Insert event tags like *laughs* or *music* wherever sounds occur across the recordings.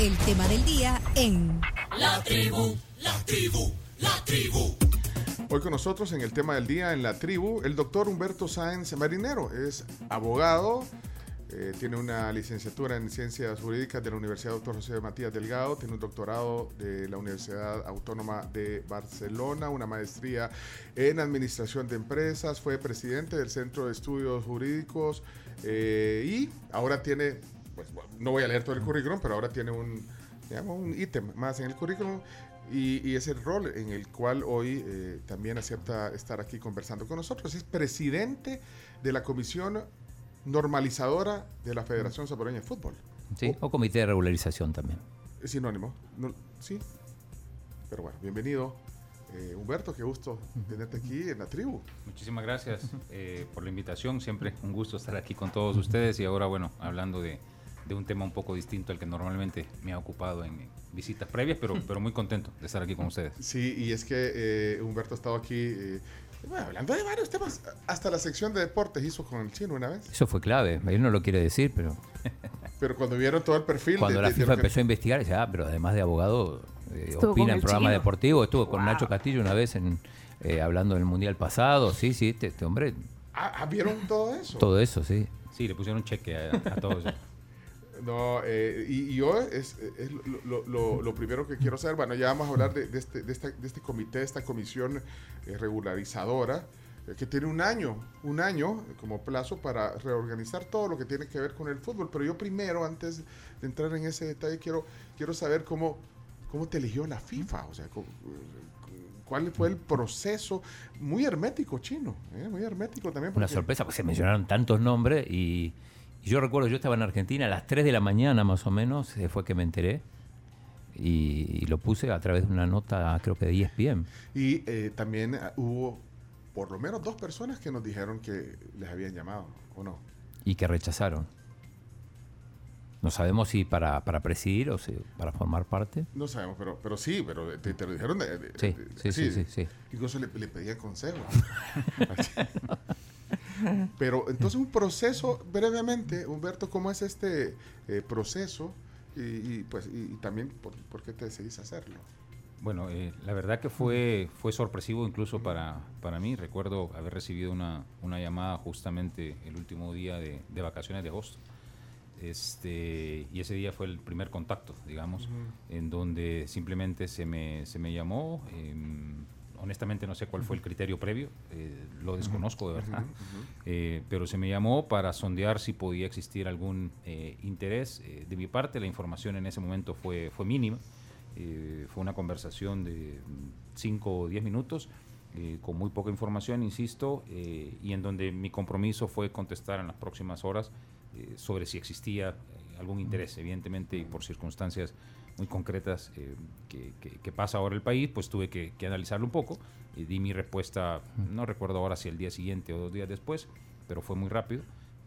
El tema del día en La tribu, la tribu, la tribu. Hoy con nosotros en el tema del día en la tribu, el doctor Humberto Sáenz Marinero. Es abogado, eh, tiene una licenciatura en Ciencias Jurídicas de la Universidad Dr. José Matías Delgado, tiene un doctorado de la Universidad Autónoma de Barcelona, una maestría en Administración de Empresas, fue presidente del Centro de Estudios Jurídicos eh, y ahora tiene, pues, bueno, no voy a leer todo el currículum, pero ahora tiene un, digamos, un ítem más en el currículum y, y es el rol en el cual hoy eh, también acepta estar aquí conversando con nosotros. Es presidente de la Comisión Normalizadora de la Federación Salvadoreña de Fútbol. Sí, o comité de regularización también. Es sinónimo, no- sí. Pero bueno, bienvenido. eh, Humberto, qué gusto tenerte aquí en la tribu. Muchísimas gracias eh, por la invitación. Siempre un gusto estar aquí con todos ustedes y ahora, bueno, hablando de, de un tema un poco distinto al que normalmente me ha ocupado en visitas previas, pero, *laughs* pero muy contento de estar aquí con ustedes. Sí, y es que eh, Humberto ha estado aquí eh, bueno, hablando de varios temas. Hasta la sección de deportes hizo con el chino una vez. Eso fue clave. Él no lo quiere decir, pero *laughs* Pero cuando vieron todo el perfil. cuando de- la de FIFA empezó a investigar, ya, pero además de abogado, eh, opina en el programa chino. deportivo. Estuvo con Nacho Castillo una vez en, eh, hablando del Mundial pasado. Sí, sí, este, este hombre, Ah, ah, ¿Vieron todo eso? todo eso, sí. Sí, le pusieron cheque a, a todos. *laughs* No, eh, y, y yo es, es lo, lo- lo- lo primero que quiero saber, bueno, ya vamos a hablar de, de este, de, esta- de este comité, de esta comisión eh, regularizadora, eh, que tiene un año, un año como plazo para reorganizar todo lo que tiene que ver con el fútbol. Pero yo primero, antes de entrar en ese detalle, quiero, quiero saber cómo, cómo te eligió la FIFA, o sea, cómo- cuál fue el proceso, muy hermético chino, ¿eh? muy hermético también. Una sorpresa, porque se mencionaron tantos nombres y, y yo recuerdo, yo estaba en Argentina a las 3 de la mañana más o menos, fue que me enteré. Y, y lo puse a través de una nota, creo que de ESPN. Y eh, también ah, hubo por lo menos dos personas que nos dijeron que les habían llamado, ¿o no? y que rechazaron. No sabemos si para, para presidir o si para formar parte. No sabemos, pero, pero sí, pero te, te lo dijeron. de- de- Sí, de- sí, sí, sí, sí. Incluso le, le pedían consejo. *laughs* *laughs* *laughs* *laughs* pero entonces un proceso, brevemente, Humberto, ¿cómo es este eh, proceso? Y, y, pues y, y también por, por qué te decidís hacerlo. Bueno, eh, la verdad que fue, fue sorpresivo incluso para, para mí. Recuerdo haber recibido una, una llamada justamente el último día de, de vacaciones de agosto. Este, y ese día fue el primer contacto, digamos, en donde simplemente se me, se me llamó. em, honestamente no sé cuál fue el criterio previo, eh, lo desconozco de verdad, Eh, pero se me llamó para sondear si podía existir algún eh, interés de mi parte. La información en ese momento fue, fue mínima. Fue una conversación de 5 o 10 minutos, con muy poca información, insisto, y en donde mi compromiso fue contestar en las próximas horas sobre si existía algún interés, evidentemente, y por circunstancias muy concretas eh, que, que- que pasa ahora el país, pues tuve que, que analizarlo un poco. y di mi respuesta, no recuerdo ahora si el día siguiente o dos días después, pero fue muy rápido.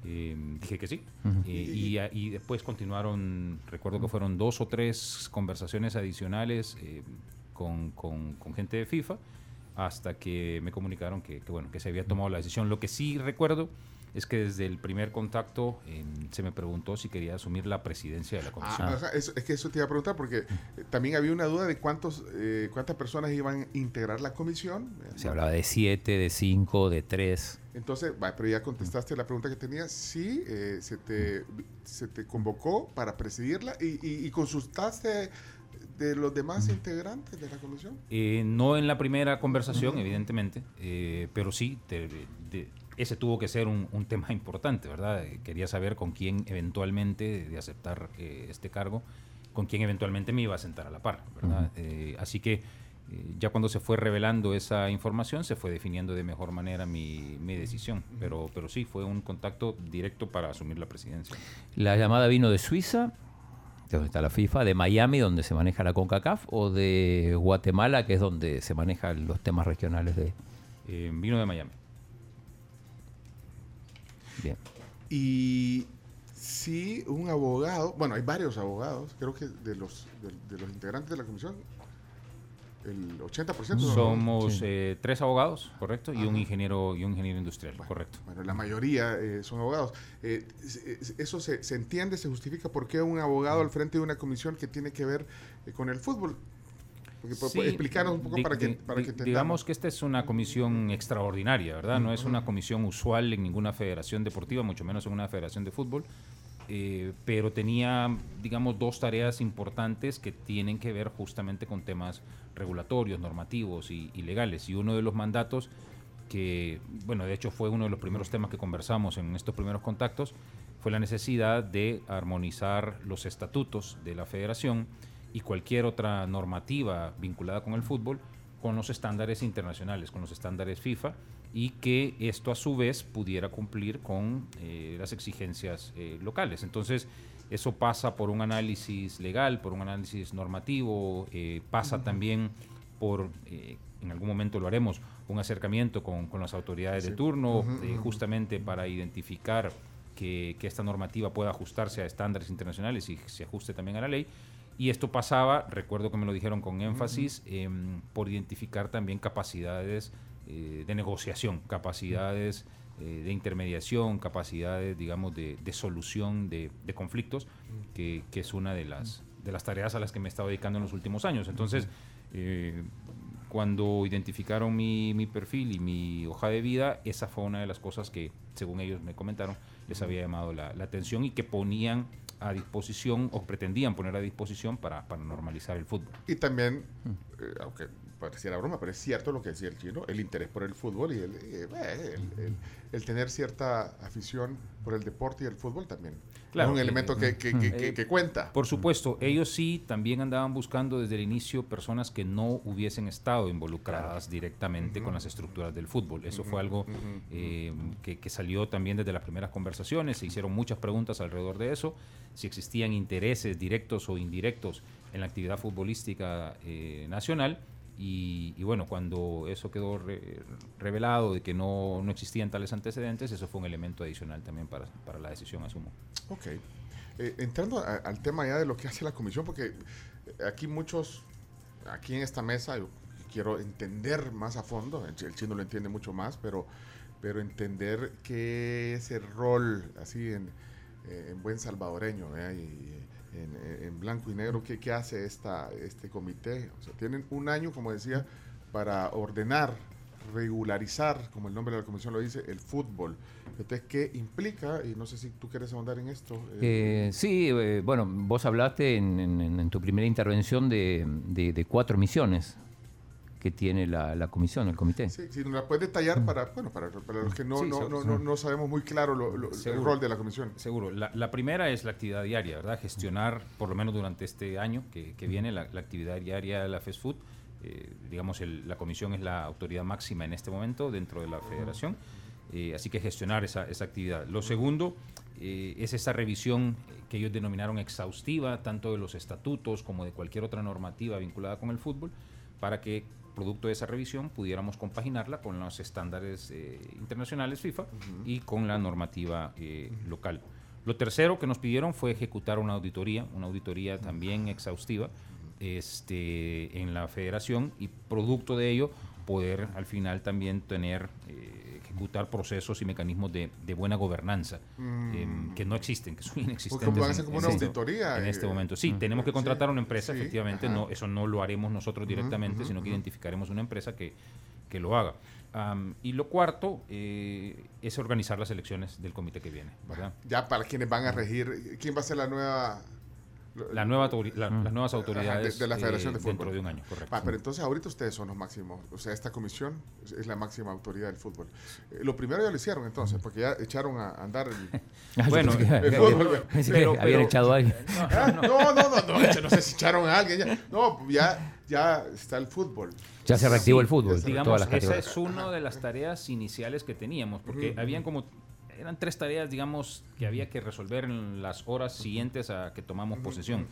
Eh, dije que sí. Eh, y, y después continuaron, recuerdo que fueron dos o tres conversaciones adicionales eh, con, con- con gente de FIFA hasta que me comunicaron que, que, bueno, que se había tomado la decisión. Lo que sí recuerdo es que desde el primer contacto eh, se me preguntó si quería asumir la presidencia de la comisión. Ah, eso- es que eso te iba a preguntar porque eh, también había una duda de cuántos, eh, cuántas personas iban a integrar la comisión. Se hablaba de 7, de 5, de 3. Entonces, va, pero ya contestaste la pregunta que tenía. Sí, eh, se, te, se te convocó para presidirla y, y- y consultaste de los demás integrantes de la comisión. Eh, no en la primera conversación, evidentemente, eh, pero sí, te- de- ese tuvo que ser un, un tema importante, ¿verdad? Eh, Quería saber con quién eventualmente, de aceptar eh, este cargo, con quién eventualmente me iba a sentar a la par, ¿verdad? Eh, así que eh, ya cuando se fue revelando esa información, se fue definiendo de mejor manera mi, mi decisión, pero, pero sí, fue un contacto directo para asumir la presidencia. La llamada vino de Suiza, de donde está la FIFA, de Miami, donde se maneja la CONCACAF, o de Guatemala, que es donde se manejan los temas regionales de... Eh, vino de Miami. Bien. Y sí, un abogado, bueno, hay varios abogados, creo que de los, de, de los integrantes de la comisión, el 80%. ¿no? Somos eh, tres abogados, correcto, y un ingeniero y un ingeniero industrial, correcto. Bueno, la mayoría eh, son abogados. Eh, ¿Eso se, se entiende, se justifica por qué un abogado al frente de una comisión que tiene que ver eh, con el fútbol? Porque, po- Sí, explicarnos un poco di- para que, para di- que entendamos. Digamos que esta es una comisión extraordinaria, ¿verdad? No es una comisión usual en ninguna federación deportiva, mucho menos en una federación de fútbol, eh, pero tenía, digamos, dos tareas importantes que tienen que ver justamente con temas regulatorios, normativos y, y legales. Y uno de los mandatos que, bueno, de hecho fue uno de los primeros temas que conversamos en estos primeros contactos, fue la necesidad de armonizar los estatutos de la federación y cualquier otra normativa vinculada con el fútbol con los estándares internacionales, con los estándares FIFA, y que esto a su vez pudiera cumplir con eh, las exigencias eh, locales. Entonces, eso pasa por un análisis legal, por un análisis normativo, eh, pasa también por, en algún momento lo haremos, un acercamiento con, con las autoridades de turno, justamente para identificar que, que esta normativa pueda ajustarse a estándares internacionales y se ajuste también a la ley. Y esto pasaba, recuerdo que me lo dijeron con énfasis, em, por identificar también capacidades eh, de negociación, capacidades eh, de intermediación, capacidades, digamos, de, de solución de, de conflictos, que, que es una de las, de las tareas a las que me he estado dedicando en los últimos años. Entonces, eh, cuando identificaron mi, mi perfil y mi hoja de vida, esa fue una de las cosas que, según ellos me comentaron, les había llamado la, la atención y que ponían a disposición o pretendían poner a disposición para, para normalizar el fútbol. Y también, eh, aunque pareciera broma, pero es cierto lo que decía el chino, el interés por el fútbol y el, eh, el- el tener cierta afición por el deporte y el fútbol también. Claro, es un elemento que, que- que- que- eh, que cuenta. Por supuesto, ellos sí también andaban buscando desde el inicio personas que no hubiesen estado involucradas directamente con las estructuras del fútbol. Eso fue algo eh, que, que salió también desde las primeras conversaciones. Se hicieron muchas preguntas alrededor de eso, si existían intereses directos o indirectos en la actividad futbolística eh, nacional. Y, y bueno, cuando eso quedó re- revelado de que no, no existían tales antecedentes, eso fue un elemento adicional también para, para la decisión, asumo. Ok. Eh, entrando a- al tema ya de lo que hace la comisión, porque eh, aquí muchos, aquí en esta mesa, yo quiero entender más a fondo, el, el chino lo entiende mucho más, pero, pero entender qué es el rol, así en, eh, en buen salvadoreño, ¿verdad? y en, blanco y negro, qué, qué hace esta, este comité. O sea, tienen un año, como decía, para ordenar, regularizar, como el nombre de la comisión lo dice, el fútbol. Entonces, ¿qué implica? Y no sé si tú quieres ahondar en esto. eh, Eh, sí, eh, bueno, vos hablaste en, en- tu primera intervención de- de cuatro misiones que tiene la, la comisión, el comité. Sí, si nos la puedes detallar para, bueno, para, para los que no, Sí, no, no, no, no sabemos muy claro lo- lo- el rol de la comisión. Seguro. La, la primera es la actividad diaria, ¿verdad? Gestionar, por lo menos durante este año que, que viene, la, la actividad diaria de la FESFUT. Food. Eh, digamos, el- la comisión es la autoridad máxima en este momento dentro de la federación. Eh, así que gestionar esa, esa actividad. Lo segundo eh, es esa revisión que ellos denominaron exhaustiva, tanto de los estatutos como de cualquier otra normativa vinculada con el fútbol, para que producto de esa revisión pudiéramos compaginarla con los estándares eh, internacionales FIFA y con la normativa eh, local. Lo tercero que nos pidieron fue ejecutar una auditoría, una auditoría también exhaustiva este, en la federación y producto de ello poder al final también tener, eh, ejecutar procesos y mecanismos de, de buena gobernanza em, que no existen, que son *laughs* inexistentes. Porque van a en- ser como en una este- auditoría, En este eh, momento, sí, tenemos que contratar sí, una empresa, sí, efectivamente, ajá. no, eso no lo haremos nosotros directamente, ujú, sino que identificaremos una empresa que, que lo haga. Am, y lo cuarto eh, es organizar las elecciones del comité que viene, ¿verdad? Ya para quienes van a regir, ¿quién va a ser la nueva? La nueva la- Las nuevas autoridades de la Federación de dentro Fútbol. de un año, correcto. Ah, pero entonces ahorita ustedes son los máximos, o sea, esta comisión es, es la máxima autoridad del fútbol. Eh, lo primero ya lo hicieron entonces, porque ya echaron a andar el... *laughs* Ah, Bueno, el fútbol, *laughs* pero- habían echado a alguien. *laughs* Ah, no, no, no, no, no sé si echaron a alguien. Ya. No, ya, ya está el fútbol. Ya se reactivó Sí, el fútbol. Digamos, todas las esa es una de las tareas iniciales que teníamos, porque habían como eran tres tareas, digamos, que había que resolver en las horas siguientes a que tomamos posesión.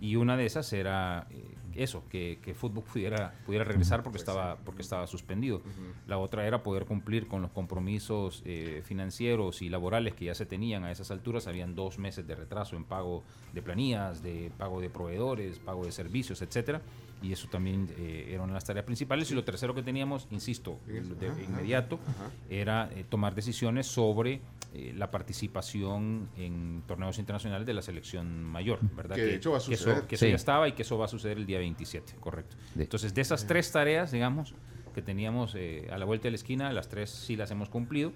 Y una de esas era eh, eso, que, que fútbol pudiera, pudiera regresar porque estaba, porque estaba suspendido. La otra era poder cumplir con los compromisos eh, financieros y laborales que ya se tenían a esas alturas. Habían dos meses de retraso en pago de planillas, de pago de proveedores, pago de servicios, etcétera y eso también eh, era una de las tareas principales. Y lo tercero que teníamos, insisto, de inmediato, era eh, tomar decisiones sobre eh, la participación en torneos internacionales de la selección mayor, ¿verdad? Que, eso va a suceder. Que eso, ya estaba y que eso va a suceder el día 27, correcto. Entonces, de esas tres tareas, digamos, que teníamos a la vuelta de la esquina, las tres sí las hemos cumplido,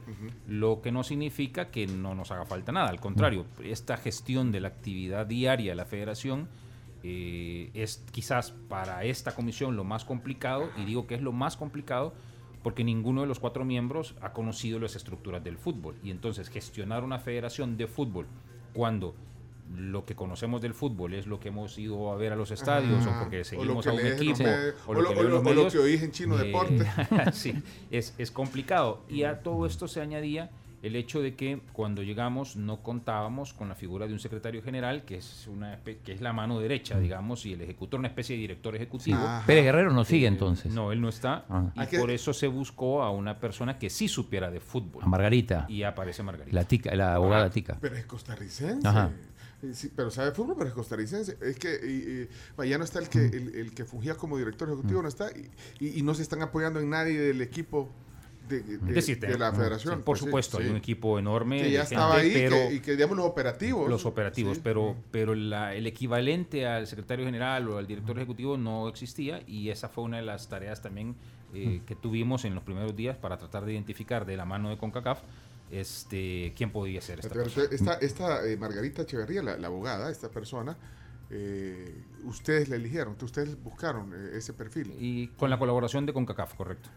lo que no significa que no nos haga falta nada, al contrario, esta gestión de la actividad diaria de la federación eh, es quizás para esta comisión lo más complicado, y digo que es lo más complicado porque ninguno de los cuatro miembros ha conocido las estructuras del fútbol. Y entonces gestionar una federación de fútbol cuando lo que conocemos del fútbol es lo que hemos ido a ver a los estadios o porque seguimos a un equipo o, lo, que, oís en Chino eh, Deporte. *laughs* sí, es, es complicado. Y a todo esto se añadía el hecho de que cuando llegamos no contábamos con la figura de un secretario general, que es, una, que es la mano derecha, digamos, y el ejecutor, una especie de director ejecutivo. Pérez Guerrero no sigue entonces. No, él no está. Ah. Y por eso se buscó a una persona que sí supiera de fútbol. A Margarita. Y aparece Margarita. La, tica, la abogada ah, Tica. Pero es costarricense. pero sabe fútbol, pero es costarricense. Es que ya no está el que, mm. el, que fungía como director ejecutivo, no está. y, no se están apoyando en nadie del equipo de, la federación. por supuesto, hay un equipo enorme. Que ya estaba ahí pero, y que digamos los operativos. Los operativos, pero, pero el equivalente al secretario general o al director ejecutivo no existía y esa fue una de las tareas también eh, que tuvimos en los primeros días para tratar de identificar de la mano de CONCACAF este, quién podía ser esta Esta, esta eh, Margarita Echeverría, la, abogada, esta persona, eh, ustedes la eligieron, ustedes buscaron ese perfil. Y con la colaboración de CONCACAF, correcto.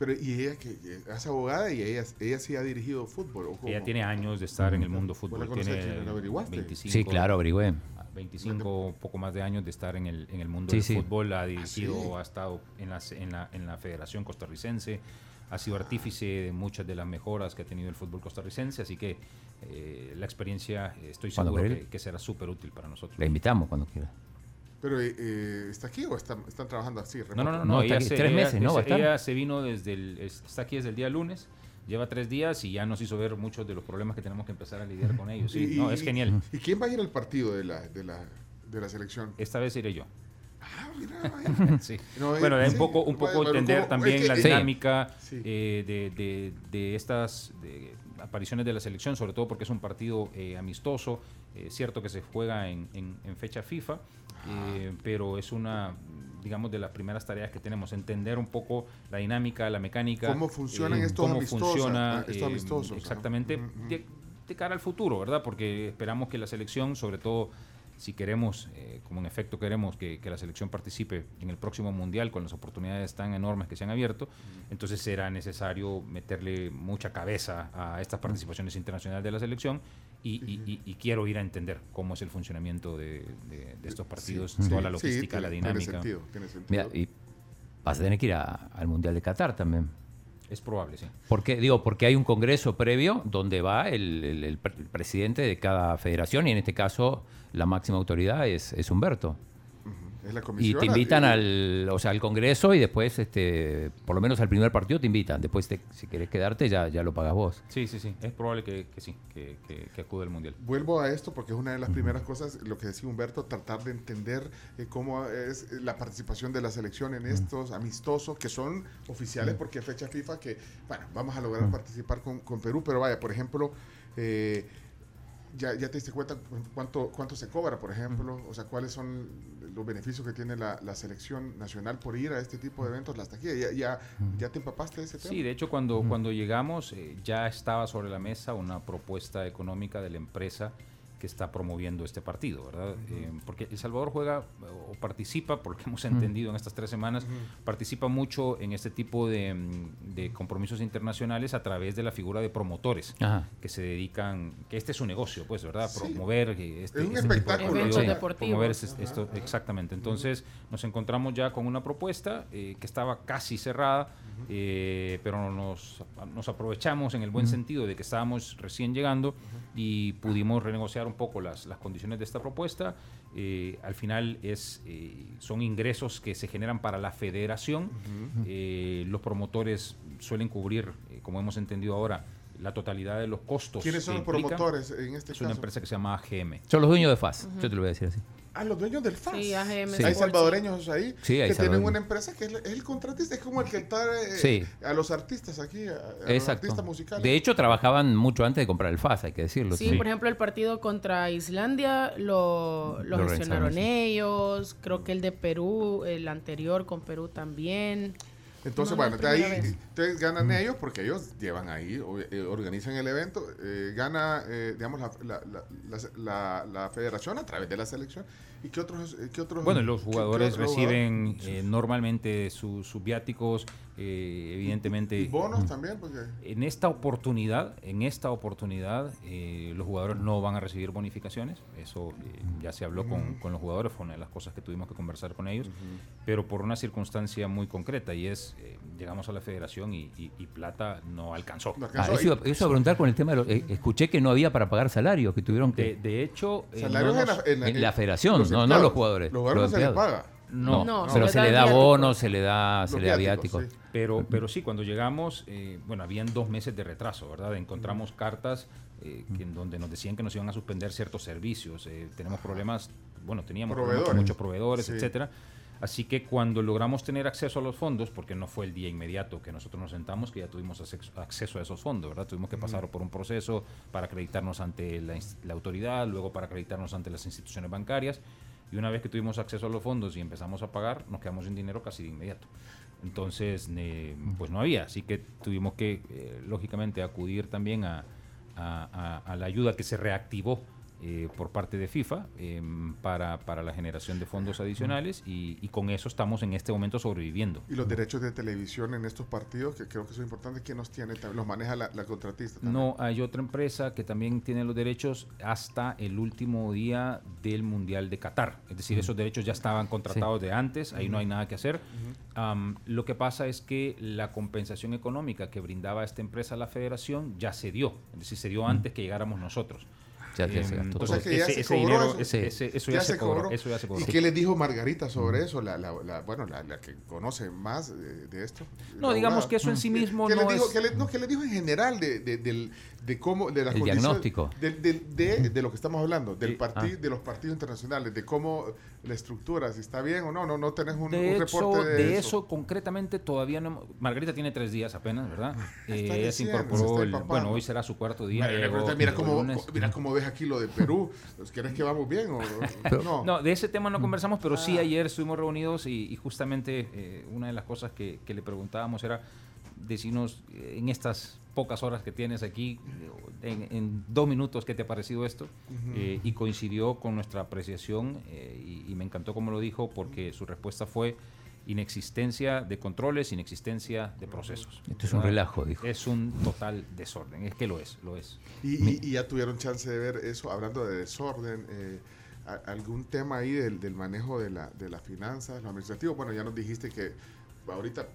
Pero y ella que es abogada y ella, ella sí ha dirigido fútbol. ella tiene años de estar en el mundo fútbol. Tiene ¿Lo averiguaste? 25, sí, claro, averigüé. 25, poco más de años de estar en el, en el mundo del fútbol. Ha dirigido, ¿Ah, ha estado en la, en, la, en la Federación Costarricense. Ha sido artífice de muchas de las mejoras que ha tenido el fútbol costarricense. Así que eh, la experiencia, estoy seguro que, que, será súper útil para nosotros. La invitamos cuando quiera. Pero eh, ¿está aquí o están, están trabajando así? No, no, no, no ella se, tres meses, ¿no? Ella se vino desde el, está aquí desde el día lunes, lleva tres días y ya nos hizo ver muchos de los problemas que tenemos que empezar a lidiar con ellos. Sí, no, es genial. ¿Y quién va a ir al partido de la, de la, de la selección? Esta vez iré yo. Ah, mira, *laughs* sí. bueno, un poco, un poco entender también la dinámica eh, de, de, de, estas apariciones de la selección, sobre todo porque es un partido eh, amistoso, eh, cierto que se juega en, en, en fecha FIFA, eh, pero es una, digamos, de las primeras tareas que tenemos, entender un poco la dinámica, la mecánica. ¿Cómo funcionan eh, estos cómo funciona, eh, amistosos? Exactamente, de, cara al futuro, ¿verdad? Porque esperamos que la selección, sobre todo si queremos, como en efecto queremos que, la selección participe en el próximo mundial con las oportunidades tan enormes que se han abierto, entonces será necesario meterle mucha cabeza a estas participaciones internacionales de la selección y, quiero ir a entender cómo es el funcionamiento de, estos partidos, toda la logística, la dinámica. Tiene sentido, tiene sentido. y vas a tener que ir al Mundial de Qatar también. Es probable, sí. Porque, digo, porque hay un congreso previo donde va el, el, presidente de cada federación y en este caso la máxima autoridad es, es Humberto y te invitan al, o sea, al Congreso y después, este, por lo menos al primer partido te invitan. Después, si querés quedarte, ya, ya lo pagas vos. Sí, sí, sí. Es probable que, sí, que, que, acude al Mundial. Vuelvo a esto porque es una de las primeras cosas, lo que decía Humberto, tratar de entender eh, cómo es la participación de la selección en estos amistosos que son oficiales porque fecha FIFA que, bueno, vamos a lograr participar con, con Perú, pero vaya, por ejemplo... Eh, ya, ya te diste cuenta cuánto, cuánto se cobra, por ejemplo, o sea, cuáles son los beneficios que tiene la, la, selección nacional por ir a este tipo de eventos, las taquillas. ¿Ya, ya, ya te empapaste de ese tema? Sí, de hecho, cuando, cuando llegamos eh, ya estaba sobre la mesa una propuesta económica de la empresa que está promoviendo este partido, ¿verdad? Eh, porque El Salvador juega o participa, porque hemos entendido en estas tres semanas, participa mucho en este tipo de, compromisos internacionales a través de la figura de promotores que se dedican, que este es su negocio, pues, ¿verdad? Promover este, este, un espectáculo. promover esto, exactamente. Entonces nos encontramos ya con una propuesta eh, que estaba casi cerrada, eh, pero nos, nos aprovechamos en el buen sentido de que estábamos recién llegando y pudimos renegociar un poco las, las condiciones de esta propuesta. Eh, al final es, eh, son ingresos que se generan para la federación. Eh, los promotores suelen cubrir, como hemos entendido ahora, la totalidad de los costos. ¿Quiénes son los promotores en este es caso? Es una empresa que se llama AGM. Son los dueños de FAS, yo te lo voy a decir así. A los dueños del FAS. Sí, AGM. Hay salvadoreños ahí que tienen una empresa que es el, contratista, es como el que trae eh, a los artistas aquí, a, los artistas musicales. De hecho, trabajaban mucho antes de comprar el FAS, hay que decirlo. Sí, por ejemplo, el partido contra Islandia lo, lo, gestionaron ellos, creo que el de Perú, el anterior con Perú también. Entonces, bueno, de ahí entonces ganan ellos porque ellos llevan ahí, eh, organizan el evento, eh, gana, eh, digamos, la, la, la, federación a través de la selección. ¿Y qué otros? Qué otros bueno, los jugadores reciben normalmente sus viáticos, evidentemente. ¿Y bonos también? En esta oportunidad, en esta oportunidad, los jugadores no van a recibir bonificaciones. Eso ya se habló con, con, los jugadores, fue una de las cosas que tuvimos que conversar con ellos, pero por una circunstancia muy concreta y es llegamos a la federación y, Plata no alcanzó. Ah, eso, iba, a preguntar con el tema, de eh, escuché que no había para pagar salarios, que tuvieron que... De, hecho... Eh, en, la, federación, no, no los jugadores. Los jugadores no se les paga. No, pero se, le da bonos, se le da, se le da viáticos. Pero, pero sí, cuando llegamos, eh, bueno, habían dos meses de retraso, ¿verdad? Encontramos cartas que en donde nos decían que nos iban a suspender ciertos servicios. tenemos problemas, bueno, teníamos muchos proveedores, etcétera Así que cuando logramos tener acceso a los fondos, porque no fue el día inmediato que nosotros nos sentamos, que ya tuvimos acceso a esos fondos, ¿verdad? Tuvimos que pasar por un proceso para acreditarnos ante la, autoridad, luego para acreditarnos ante las instituciones bancarias. Y una vez que tuvimos acceso a los fondos y empezamos a pagar, nos quedamos sin dinero casi de inmediato. Entonces, pues no había. Así que tuvimos que, eh, lógicamente, acudir también a, a la ayuda que se reactivó eh, por parte de FIFA em, para, para, la generación de fondos adicionales y, con eso estamos en este momento sobreviviendo. ¿Y los derechos de televisión en estos partidos, que creo que son importantes, quién los tiene? ¿Los maneja la, contratista? No, hay otra empresa que también tiene los derechos hasta el último día del Mundial de Qatar. Es decir, esos derechos ya estaban contratados de antes, ahí no hay nada que hacer. lo que pasa es que la compensación económica que brindaba esta empresa a la federación ya se dio, es decir, se dio antes que llegáramos nosotros. Ya, ya se gastó. ese, dinero, eso, ya, se cobró. ¿Y qué le dijo Margarita sobre eso? La, la, bueno, la, que conoce más de, esto. No, digamos que eso en sí mismo ¿Qué no dijo, es... ¿qué le, no, ¿qué le dijo en general de, de, del, de cómo de las el diagnóstico de, de, de, lo que estamos hablando del partido ah. de los partidos internacionales de cómo la estructura si está bien o no no no tenés un, reporte de, de eso. concretamente todavía no Margarita tiene tres días apenas verdad ah, eh, ella se incorporó bueno hoy será su cuarto día mira, cómo mira cómo ves aquí lo de Perú *laughs* ¿quieres que vamos bien o no? no de ese tema no conversamos pero sí ah. ayer estuvimos reunidos y, justamente eh, una de las cosas que, que le preguntábamos era decirnos eh, en estas pocas horas que tienes aquí, en, dos minutos, ¿qué te ha parecido esto? Eh, y coincidió con nuestra apreciación eh, y, me encantó como lo dijo porque su respuesta fue inexistencia de controles, inexistencia de procesos. Esto es un relajo, dijo. Es un total desorden, es que lo es, lo es. Y, ya tuvieron chance de ver eso, hablando de desorden, algún tema ahí del, del manejo de, la, de las finanzas, lo administrativo. Bueno, ya nos dijiste que ahorita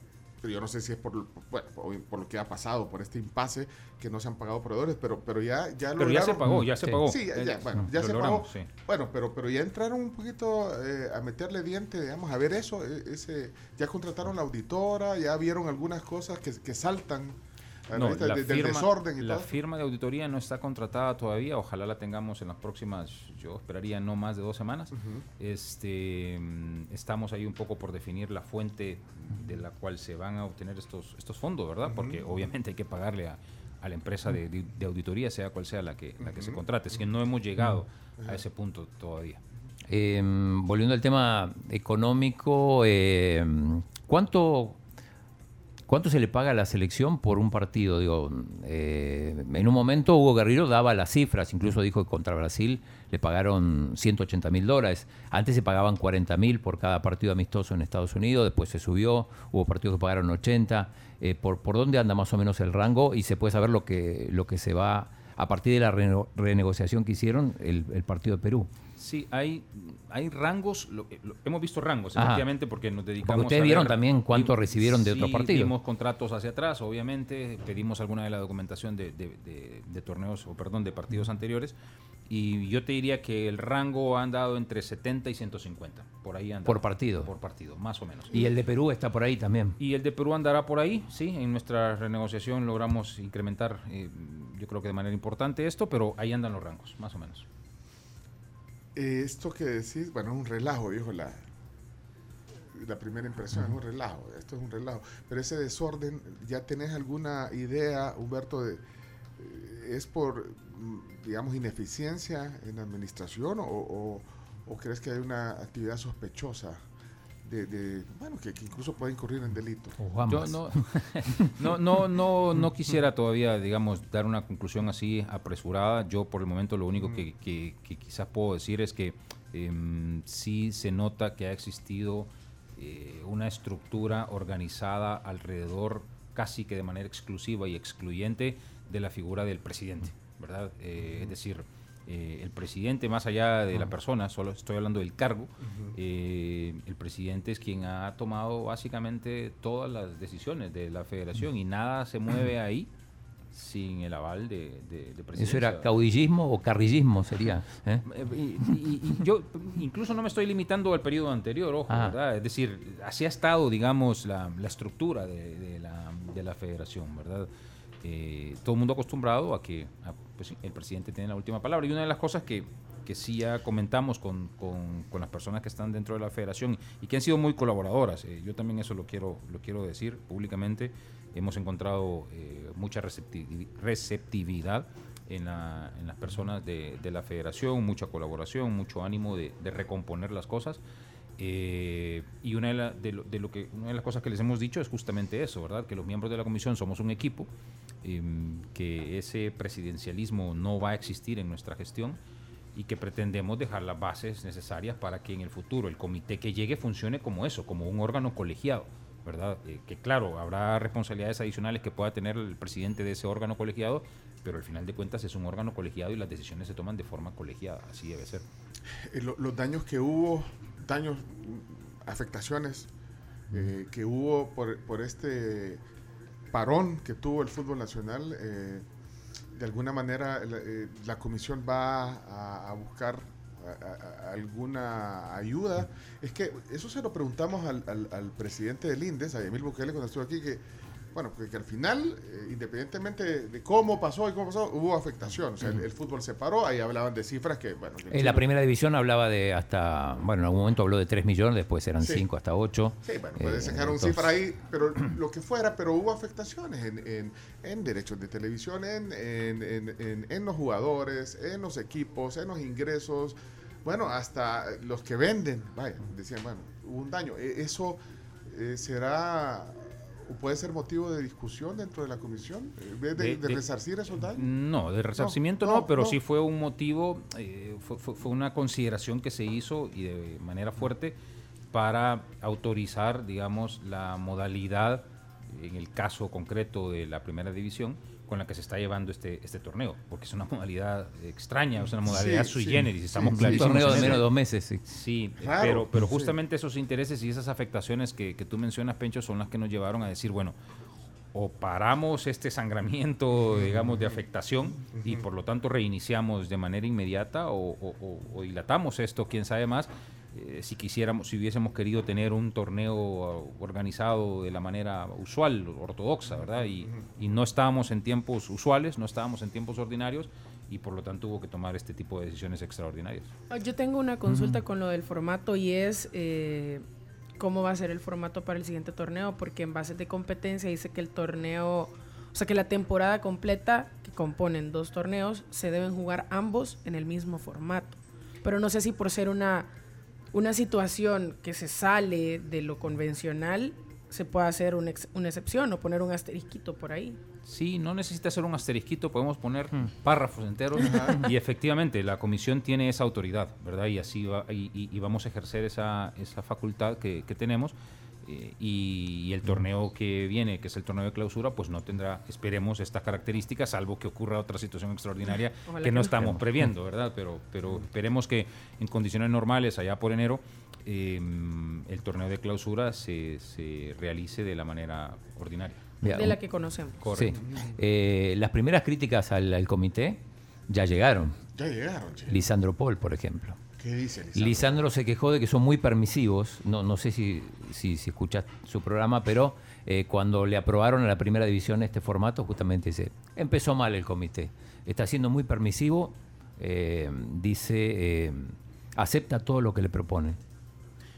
yo no sé si es por, bueno, por lo que ha pasado, por este impasse, que no se han pagado proveedores, pero, pero ya, ya Pero ya se pagó, ya se pagó. Sí, ya, bueno, ya se pagó. Bueno, pero, pero ya entraron un poquito eh, a meterle diente, digamos, a ver eso, e, ese, ya contrataron la auditora, ya vieron algunas cosas que, que saltan no, la, firma, la firma de auditoría no está contratada todavía, ojalá la tengamos en las próximas, yo esperaría no más de dos semanas. este, mm, estamos ahí un poco por definir la fuente de la cual se van a obtener estos, estos fondos, ¿verdad? Porque obviamente hay que pagarle a, a la empresa de, de, auditoría, sea cual sea la que, la que se contrate. Es que no hemos llegado a ese punto todavía. Em, volviendo al tema económico, em, ¿cuánto ¿Cuánto se le paga a la selección por un partido? Digo, eh, en un momento Hugo Guerrero daba las cifras, incluso dijo que contra Brasil le pagaron 180 mil dólares. Antes se pagaban 40 mil por cada partido amistoso en Estados Unidos, después se subió, hubo partidos que pagaron 80. Eh, por, ¿Por dónde anda más o menos el rango? Y se puede saber lo que, lo que se va a partir de la renegociación que hicieron el partido de Perú. Sí, hay, hay rangos, hemos visto rangos, efectivamente, porque nos dedicamos porque ustedes vieron también cuánto recibieron de otros partidos. Dimos contratos hacia atrás, obviamente, pedimos alguna de la documentación de, de, torneos, o perdón, de partidos anteriores, y yo te diría que el rango ha andado entre 70 y 150, por ahí anda. Por partido. Por partido, más o menos. Y el de Perú está por ahí también. Y el de Perú andará por ahí, sí, en nuestra renegociación logramos incrementar, eh, yo creo que de manera importante esto, pero ahí andan los rangos, más o menos. Eh, esto que decís, bueno, es un relajo, dijo la, la primera impresión, es un relajo, esto es un relajo. Pero ese desorden, ¿ya tenés alguna idea, Humberto, de, eh, es por, mm, digamos, ineficiencia en la administración o, crees que hay una actividad sospechosa? De, bueno, que, incluso puede incurrir en delito. Yo no, *laughs* no, no, no, no, quisiera todavía, digamos, dar una conclusión así apresurada. Yo por el momento lo único que, que, quizás puedo decir es que em, sí se nota que ha existido eh, una estructura organizada alrededor casi que de manera exclusiva y excluyente de la figura del presidente, ¿verdad? Eh, es decir, eh, el presidente, más allá de la persona, solo estoy hablando del cargo, eh, el presidente es quien ha tomado básicamente todas las decisiones de la federación y nada se mueve *clears throat* ahí sin el aval de, de, ¿Eso era caudillismo o carrillismo sería? ¿eh? Y, yo incluso no me estoy limitando al periodo anterior, ojo, ah. ¿verdad? Es decir, así ha estado, digamos, la, la estructura de, la, de la federación, ¿verdad? Eh, todo el mundo acostumbrado a que pues el presidente tiene la última palabra. Y una de las cosas que, que sí ya comentamos con, con, las personas que están dentro de la federación y que han sido muy colaboradoras, eh, yo también eso lo quiero, lo quiero decir públicamente, hemos encontrado eh, mucha receptividad en, la, las personas de, de, la federación, mucha colaboración, mucho ánimo de, de recomponer las cosas. Y una de, lo, que, una de las cosas que les hemos dicho es justamente eso, ¿verdad? Que los miembros de la comisión somos un equipo, em, que ese presidencialismo no va a existir en nuestra gestión y que pretendemos dejar las bases necesarias para que en el futuro el comité que llegue funcione como eso, como un órgano colegiado, ¿verdad? Eh, que claro, habrá responsabilidades adicionales que pueda tener el presidente de ese órgano colegiado, pero al final de cuentas es un órgano colegiado y las decisiones se toman de forma colegiada, así debe ser. Eh, los daños que hubo daños, afectaciones eh, que hubo por, por, este parón que tuvo el fútbol nacional, eh, de alguna manera la, eh, comisión va a, buscar alguna ayuda. Es que eso se lo preguntamos al, al, al presidente del INDES, a Emil Bukele, cuando estuvo aquí, que bueno, porque al final, eh, independientemente de, cómo pasó y cómo pasó, hubo afectación. O sea, el, fútbol se paró, ahí hablaban de cifras que, bueno... en la primera división hablaba de hata, bueno, en algún momento habló de 3 millones, después eran 5 hasta 8. Sí, bueno, puede eh, sacar un cifra ahí, pero *clears throat* lo que fuera, pero hubo afectaciones en, en, derechos de televisión, en, en, los jugadores, en los equipos, en los ingresos, bueno, hasta los que venden, vaya, decían, bueno, hubo un daño. E, eso eh, será puede ser motivo de discusión dentro de la comisión? ¿De, de, de, resarcir esos daños? No, de resarcimiento no, pero sí fue un motivo, eh, fue, fue, una consideración que se hizo y de manera fuerte para autorizar, digamos, la modalidad, en el caso concreto de la primera división, con la que se está llevando este, este torneo, porque es una modalidad extraña, es una modalidad sui generis, estamos Un torneo de menos de dos meses, sí. Sí, pero, pero justamente esos intereses y esas afectaciones que, que, tú mencionas, Pencho, son las que nos llevaron a decir, bueno, o paramos este sangramiento, digamos, de afectación y por lo tanto reiniciamos de manera inmediata o, o dilatamos esto, quién sabe más, eh, si quisiéramos, si hubiésemos querido tener un torneo organizado de la manera usual, ortodoxa, ¿verdad? Y, no estábamos en tiempos usuales, no estábamos en tiempos ordinarios y por lo tanto hubo que tomar este tipo de decisiones extraordinarias. Ah, yo tengo una consulta con lo del formato y es eh, cómo va a ser el formato para el siguiente torneo, porque en base de competencia dice que el torneo, o sea que la temporada completa que componen dos torneos se deben jugar ambos en el mismo formato. Pero no sé si por ser una una situación que se sale de lo convencional, se pueda hacer una, excepción o poner un asterisquito por ahí. Sí, no necesita ser un asterisquito, podemos poner hmm. párrafos enteros *laughs* y efectivamente la comisión tiene esa autoridad, ¿verdad? Y así va, y, vamos a ejercer esa, esa facultad que, que tenemos eh, y, el torneo que viene, que es el torneo de clausura, pues no tendrá, esperemos, estas características, salvo que ocurra otra situación extraordinaria *laughs* que no estamos previendo, ¿verdad? Pero, pero esperemos que en condiciones normales, allá por enero, em, el torneo de clausura se, se, realice de la manera ordinaria. De la que conocemos. Sí. Eh, las primeras críticas al, al, comité ya llegaron. Ya llegaron. Lisandro Paul, por ejemplo. ¿Qué dice Lisandro? se quejó de que son muy permisivos. No, no sé si, si, escuchas su programa, pero eh, cuando le aprobaron a la primera división este formato, justamente dice, empezó mal el comité. Está siendo muy permisivo, eh, dice, eh, acepta todo lo que le propone.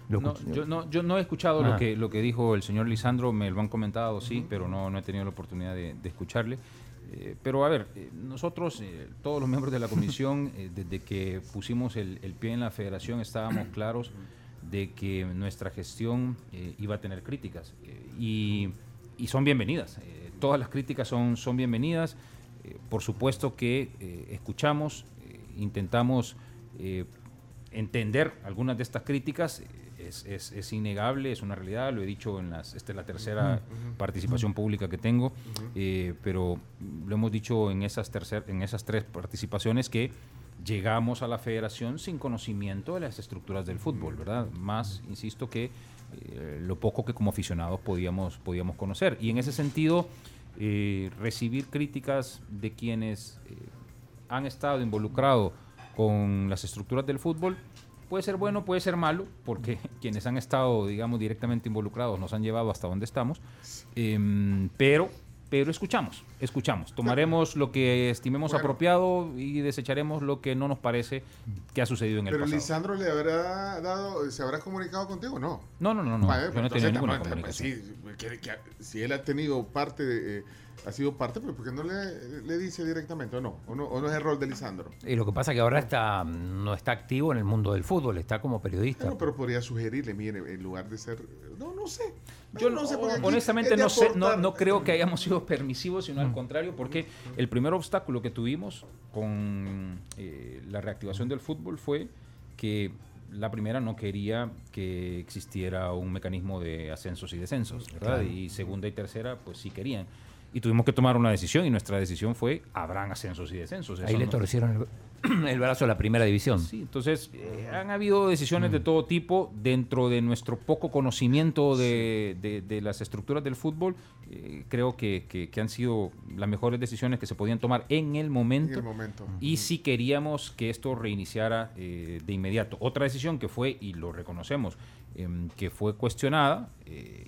No, yo, no, yo no he escuchado lo, ah. que, lo que dijo el señor Lisandro, me lo han comentado, sí, pero no, no he tenido la oportunidad de, de escucharle. Eh, pero a ver, eh, nosotros, eh, todos los miembros de la comisión, *laughs* desde que pusimos el, pie en la federación, estábamos claros de que nuestra gestión iba a tener críticas y, y, son bienvenidas. todas las críticas son, son bienvenidas. por supuesto que escuchamos, intentamos entender algunas de estas críticas es, innegable, es una realidad, lo he dicho en las, esta es la tercera participación pública que tengo, eh, pero lo hemos dicho en esas, tercer, en esas tres participaciones que llegamos a la federación sin conocimiento de las estructuras del fútbol, ¿verdad? Más, insisto, que eh, lo poco que como aficionados podíamos, podíamos conocer. Y en ese sentido, eh, recibir críticas de quienes han estado involucrados con las estructuras del fútbol, Puede ser bueno, puede ser malo, porque *laughs* quienes han estado, digamos, directamente involucrados nos han llevado hasta donde estamos. Em, pero, pero escuchamos, escuchamos. Tomaremos lo que estimemos apropiado y desecharemos lo que no nos parece que ha sucedido en el pasado. Pero Lisandro le habrá dado, ¿se habrá comunicado contigo? No. No, no, no, no. yo no he tenido ninguna comunicación. Sí, si él ha tenido parte de... Eh, ha sido parte, pero ¿por qué no le, le dice directamente o no? o no? es el rol de Lisandro? Y lo que pasa es que ahora está no está activo en el mundo del fútbol, está como periodista. pero podría sugerirle, mire, en lugar de ser... No, no sé. Yo no, sé, honestamente no sé, no, no creo que hayamos sido permisivos, sino al contrario, porque el primer obstáculo que tuvimos con eh, la reactivación del fútbol fue que la primera no quería que existiera un mecanismo de ascensos y descensos, ¿verdad? Y segunda y tercera, pues sí querían y tuvimos que tomar una decisión y nuestra decisión fue habrán ascensos y descensos. Ahí le torcieron *clears throat* el, brazo a la primera división. Sí, entonces eh, han habido decisiones de mm. todo tipo dentro de nuestro poco conocimiento de, de, las estructuras del fútbol. Eh, creo que, que, han sido las mejores decisiones que se podían tomar en el momento. Y si queríamos que esto reiniciara eh, de inmediato. Otra decisión que fue, y lo reconocemos, em, que fue cuestionada,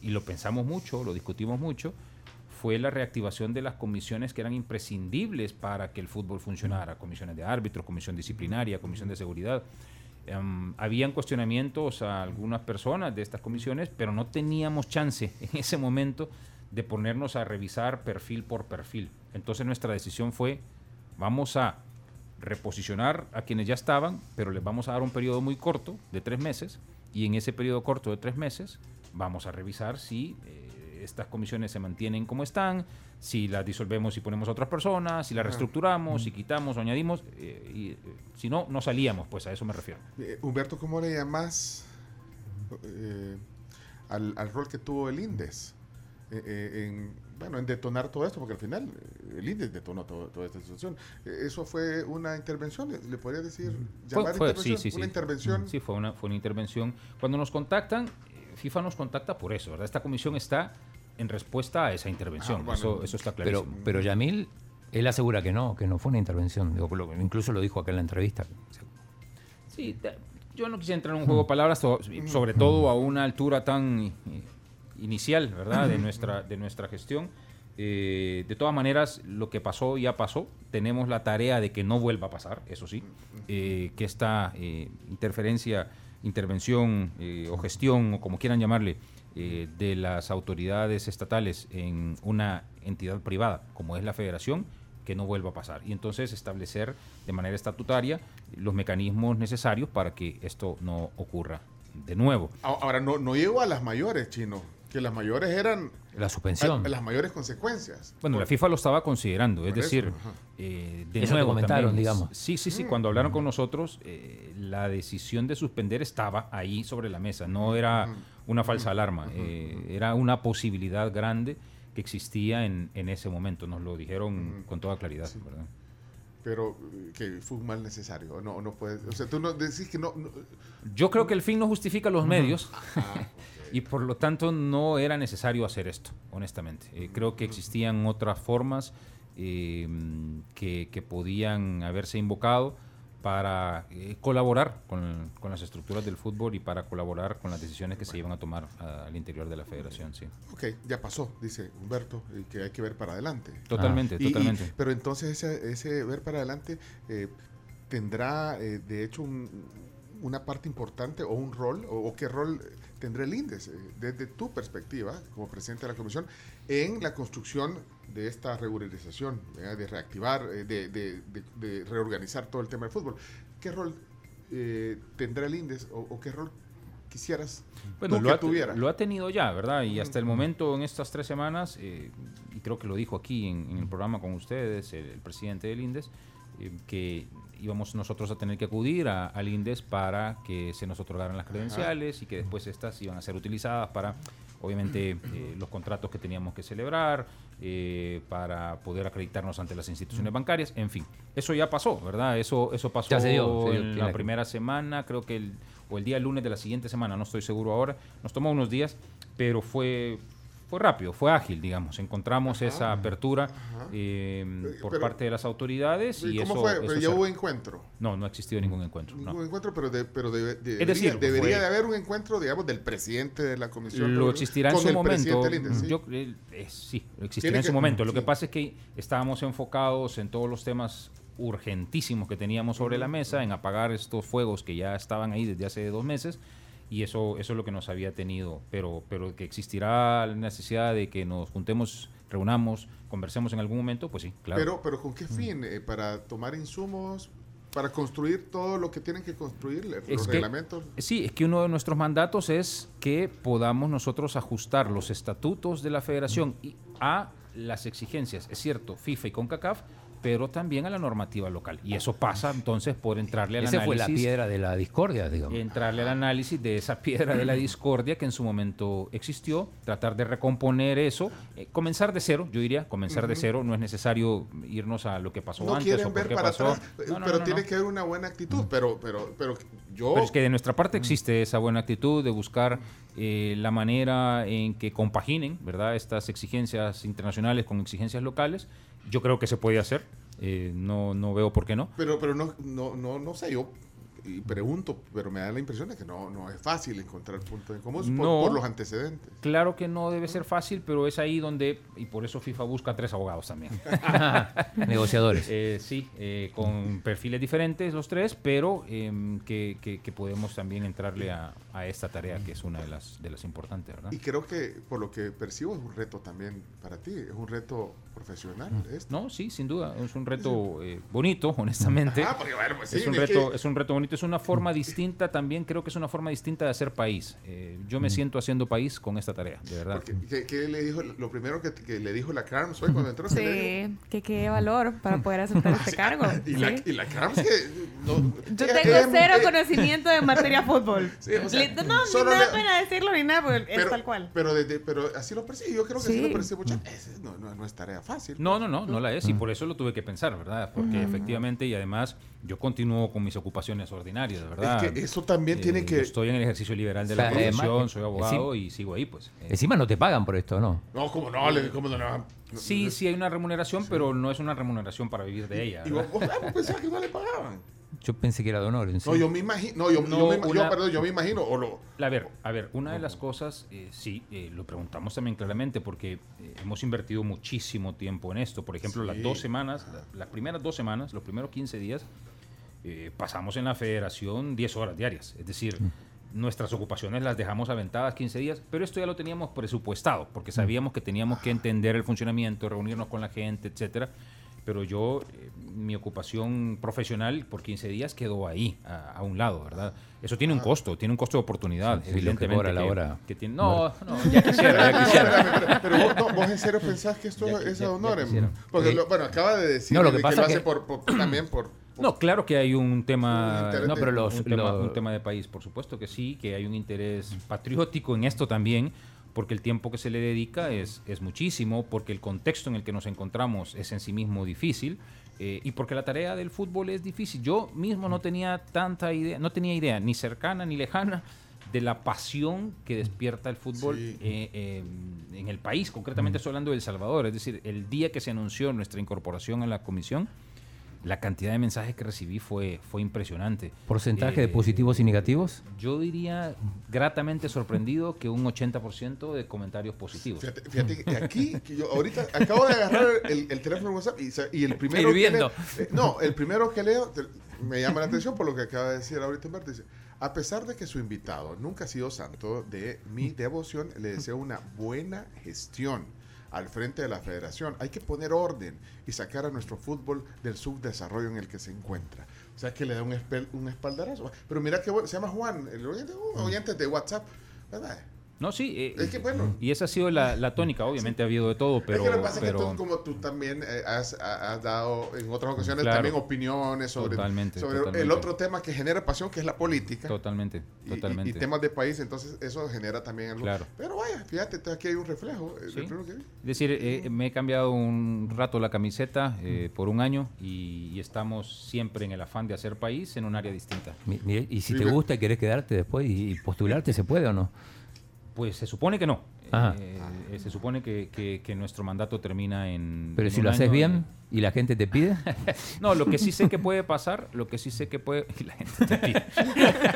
y lo pensamos mucho, lo discutimos mucho, fue la reactivación de las comisiones que eran imprescindibles para que el fútbol funcionara, comisiones de árbitros, comisión disciplinaria, comisión de seguridad. Em, habían cuestionamientos a algunas personas de estas comisiones, pero no teníamos chance *laughs* en ese momento de ponernos a revisar perfil por perfil. Entonces nuestra decisión fue, vamos a reposicionar a quienes ya estaban, pero les vamos a dar un periodo muy corto, de tres meses, y en ese periodo corto de tres meses vamos a revisar si... Eh, estas comisiones se mantienen como están, si las disolvemos y ponemos a otras personas, si las reestructuramos, si quitamos o añadimos, eh, y, eh, si no, no salíamos, pues a eso me refiero. Eh, Humberto, ¿cómo le llamas al, rol que tuvo el INDES? en, bueno, en detonar todo esto, porque al final el INDES detonó toda esta situación. ¿Eso fue una intervención? ¿Le, podría decir? Llamar fue, intervención? Sí, sí, ¿Una intervención? Sí, fue una, fue una intervención. Cuando nos contactan, FIFA nos contacta por eso, ¿verdad? Esta comisión está en respuesta a esa intervención. Ah, eso, está clarísimo. Pero, pero Yamil, él asegura que no, que no fue una intervención. Incluso lo dijo acá en la entrevista. Sí, yo no quisiera entrar en un juego de palabras, sobre todo a una altura tan inicial, ¿verdad?, de nuestra, de nuestra gestión. Eh, de todas maneras, lo que pasó ya pasó. Tenemos la tarea de que no vuelva a pasar, eso sí, eh, que esta eh, interferencia, intervención o gestión, o como quieran llamarle, eh, de las autoridades estatales en una entidad privada, como es la federación, que no vuelva a pasar. Y entonces establecer de manera estatutaria los mecanismos necesarios para que esto no ocurra de nuevo. Ahora, no, no llegó a las mayores, chino, que las mayores eran la suspensión. las mayores consecuencias. Bueno, la FIFA lo estaba considerando, es decir, eh, de eso nuevo comentaron, digamos. Sí, sí, sí, cuando hablaron con nosotros, eh, la decisión de suspender estaba ahí sobre la mesa, no era una falsa alarma, eh, era una posibilidad grande que existía en, en ese momento, nos lo dijeron con toda claridad, ¿verdad? pero que fue un mal necesario. No, no puede, o sea, tú no decís que no, Yo creo que el fin no justifica los medios. *laughs* y por lo tanto no era necesario hacer esto, honestamente. Eh, creo que existían otras formas eh, que, que, podían haberse invocado para eh, colaborar con, con, las estructuras del fútbol y para colaborar con las decisiones que se iban a tomar al interior de la federación. Sí. Ok, ya pasó, dice Humberto, y que hay que ver para adelante. Totalmente, ah. totalmente. Y, pero entonces ese, ese, ver para adelante tendrá, de hecho, un, una parte importante o un rol, o, o qué rol tendrá el índice desde tu perspectiva como presidente de la comisión en la construcción de esta regularización, de reactivar, eh, de, de, de, reorganizar todo el tema del fútbol. ¿Qué rol eh, tendrá el índice o, o, qué rol quisieras bueno, lo, que ha, tuviera? lo ha tenido ya, ¿verdad? Y hasta el momento, en estas tres semanas, eh, y creo que lo dijo aquí en, en el programa con ustedes, el, el presidente del INDES, eh, que íbamos nosotros a tener que acudir a, al INDES para que se nos otorgaran las credenciales Ajá. y que después estas iban a ser utilizadas para, obviamente, eh, los contratos que teníamos que celebrar, eh, para poder acreditarnos ante las instituciones bancarias, en fin. Eso ya pasó, ¿verdad? Eso, eso pasó ya se dio, se dio, en la primera semana, creo que el, o el día lunes de la siguiente semana, no estoy seguro ahora, nos tomó unos días, pero fue fue rápido, fue ágil, digamos. Encontramos ajá, esa apertura eh, por pero, parte de las autoridades y ¿Cómo eso, fue? Eso ¿Pero ya hubo encuentro? No, no ha existido ningún encuentro. Ningún no. encuentro, pero, de, pero de, de, es decir, debería, debería fue, de haber un encuentro, digamos, del presidente de la comisión. Lo existirá en su momento. Eh, sí, existirá en su momento. Lo que pasa es que estábamos enfocados en todos los temas urgentísimos que teníamos sobre la mesa, en apagar estos fuegos que ya estaban ahí desde hace dos meses y eso, eso es lo que nos había tenido, pero, pero que existirá la necesidad de que nos juntemos, reunamos, conversemos en algún momento, pues sí, claro. Pero, pero ¿con qué fin? Eh, ¿Para tomar insumos? ¿Para construir todo lo que tienen que construir, los es reglamentos? Sí, es que uno de nuestros mandatos es que podamos nosotros ajustar los estatutos de la federación y a las exigencias, es cierto, FIFA y CONCACAF, pero también a la normativa local. Y eso pasa entonces por entrarle al Esa análisis. fue la piedra de la discordia, digamos. Entrarle al análisis de esa piedra de la discordia que en su momento existió, tratar de recomponer eso, eh, comenzar de cero, yo diría, comenzar uh -huh. de cero. No es necesario irnos a lo que pasó no antes. quieren o ver qué para pasó. atrás, no, no, pero tiene que haber una buena actitud. Pero, pero, pero yo. Pero es que de nuestra parte existe esa buena actitud de buscar eh, la manera en que compaginen, ¿verdad? Estas exigencias internacionales con exigencias locales. Yo creo que se puede hacer. Eh, no, no veo por qué no. Pero, pero no, no, no, no sé, yo y pregunto, pero me da la impresión de que no, no es fácil encontrar puntos en común no, por, por, los antecedentes. Claro que no debe ser fácil, pero es ahí donde, y por eso FIFA busca tres abogados también. *laughs* *laughs* Negociadores. Eh, sí, eh, con perfiles diferentes los tres, pero eh, que, que, que, podemos también entrarle a, a, esta tarea que es una de las, de las importantes, ¿verdad? Y creo que por lo que percibo es un reto también para ti, es un reto profesional. Esto. No, sí, sin duda, es un reto eh, bonito, *laughs* honestamente. Ah, porque, bueno, pues, sí, es, un reto, que... es un reto bonito, es una forma distinta también, creo que es una forma distinta de hacer país. Eh, yo me mm. siento haciendo país con esta tarea, de verdad. Porque, ¿qué, ¿qué, le dijo, lo primero que, que, le dijo la CRAMS hoy cuando entró? Sí, que qué valor para poder aceptar este *laughs* cargo. y, ¿sí? la, y la CRAMS que... No, yo tengo cero conocimiento de materia fútbol. *laughs* Sí, o sea, no, solo ni nada le, pena decirlo ni nada, porque pero, es tal cual. Pero, desde, pero así lo percibe, yo creo que sí. así lo percibe mucho. No, no, no, es tarea fácil. No, no, no, no la es, y por eso lo tuve que pensar, ¿verdad? Porque mm. efectivamente, y además, yo continúo con mis ocupaciones ordinarias, ¿verdad? Es que eso también eh, tiene que... Estoy en el ejercicio liberal de o sea, la profesión, soy abogado encima, y sigo ahí, pues. Encima no te pagan por esto, ¿no? No, como no, le, como no. Sí, sí hay una remuneración, sí. pero no es una remuneración para vivir de ella. Y vos, vos, vos pensabas que no le pagaban. Yo pensé que era de honor. En sí. No, yo me imagino. No, yo, no, yo, me, una, yo, perdón, yo me imagino. O lo, a ver, a ver, una de las cosas, eh, sí, eh, lo preguntamos también claramente porque eh, hemos invertido muchísimo tiempo en esto. Por ejemplo, sí. las dos semanas, la, las primeras dos semanas, los primeros 15 días, eh, pasamos en la federación 10 horas diarias. Es decir, mm. nuestras ocupaciones las dejamos aventadas 15 días, pero esto ya lo teníamos presupuestado porque sabíamos que teníamos que entender el funcionamiento, reunirnos con la gente, etcétera pero yo, eh, mi ocupación profesional por 15 días quedó ahí, a, un lado, ¿verdad? Eso tiene un ah. costo, tiene un costo de oportunidad, evidentemente. Que la hora. Que tiene, no, no, ya quisiera, ya quisiera. *laughs* pero, vos, vos, en serio pensás que esto es a honor. Porque, eh, bueno, acaba de decir no, lo que, pasa lo hace por, también por no, claro que hay un tema, no, pero los, un, tema, de país, por supuesto que sí, que hay un interés patriótico en esto también, porque el tiempo que se le dedica es, es muchísimo, porque el contexto en el que nos encontramos es en sí mismo difícil. Eh, y porque la tarea del fútbol es difícil. Yo mismo no tenía tanta idea, no tenía idea ni cercana ni lejana de la pasión que despierta el fútbol eh, en el país. Concretamente estoy hablando de El Salvador. Es decir, el día que se anunció nuestra incorporación a la comisión, la cantidad de mensajes que recibí fue, fue impresionante. ¿Porcentaje de eh, positivos y negativos? Yo diría gratamente sorprendido que un 80% de comentarios positivos. Fíjate, que aquí, que yo ahorita acabo de agarrar el, teléfono de WhatsApp y, el primero que leo, eh, no, el primero que leo me llama la atención por lo que acaba de decir ahorita Humberto. Dice, a pesar de que su invitado nunca ha sido santo de mi devoción, le deseo una buena gestión al frente de la federación. Hay que poner orden y sacar a nuestro fútbol del subdesarrollo en el que se encuentra. O sea, que le da un, un espaldarazo. Pero mira que se llama Juan, el oyente, uh, oyente de WhatsApp. ¿verdad? No, sí. Eh, es que, bueno, y esa ha sido la, tónica. Obviamente ha habido de todo, pero... Es que lo que pasa es que tú, como tú también eh, has, dado en otras ocasiones también opiniones sobre, sobre el otro tema que genera pasión, que es la política. Totalmente, totalmente. Y, temas de país, entonces eso genera también algo. Claro. Pero vaya, fíjate, aquí hay un reflejo. Eh, es decir, me he cambiado un rato la camiseta por un año y, estamos siempre en el afán de hacer país en un área distinta. y si te gusta y querés quedarte después y postularte, ¿se puede o no? Pues se supone que no. Eh, se supone que, que, nuestro mandato termina en. Pero si lo haces bien y la gente te pide. *laughs* no, lo que sí sé que puede pasar, lo que sí sé que puede. Y la gente te pide.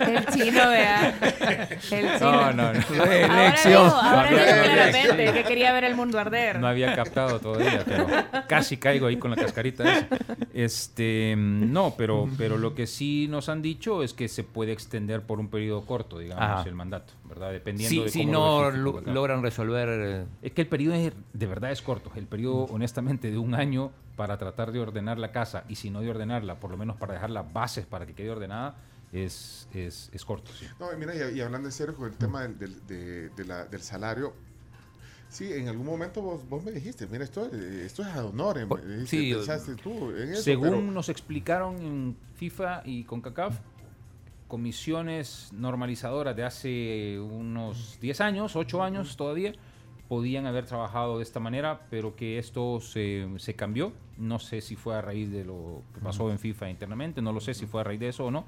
El chino, vea. El chino. No, no, no. Elección. Ahora digo, claramente que quería ver el mundo arder. No había captado todavía, pero casi caigo ahí con la cascarita esa. Este, no, pero, pero lo que sí nos han dicho es que se puede extender por un periodo corto, digamos, el mandato, ¿verdad? Dependiendo de cómo si no logran resolver... Eh, es que el periodo de verdad es corto. El periodo, honestamente, de un año para tratar de ordenar la casa y si no de ordenarla, por lo menos para dejar las bases para que quede ordenada, es, es, es corto. No, mira, y, hablando de serio con el tema del, del, del salario, Sí, en algún momento vos, vos me dijiste, mira, esto, esto es ad honor. sí, pensaste tú en eso, según nos explicaron en FIFA y con CACAF, comisiones normalizadoras de hace unos 10 años, 8 años todavía, podían haber trabajado de esta manera, pero que esto se, se cambió. No sé si fue a raíz de lo que pasó en FIFA internamente, no lo sé si fue a raíz de eso o no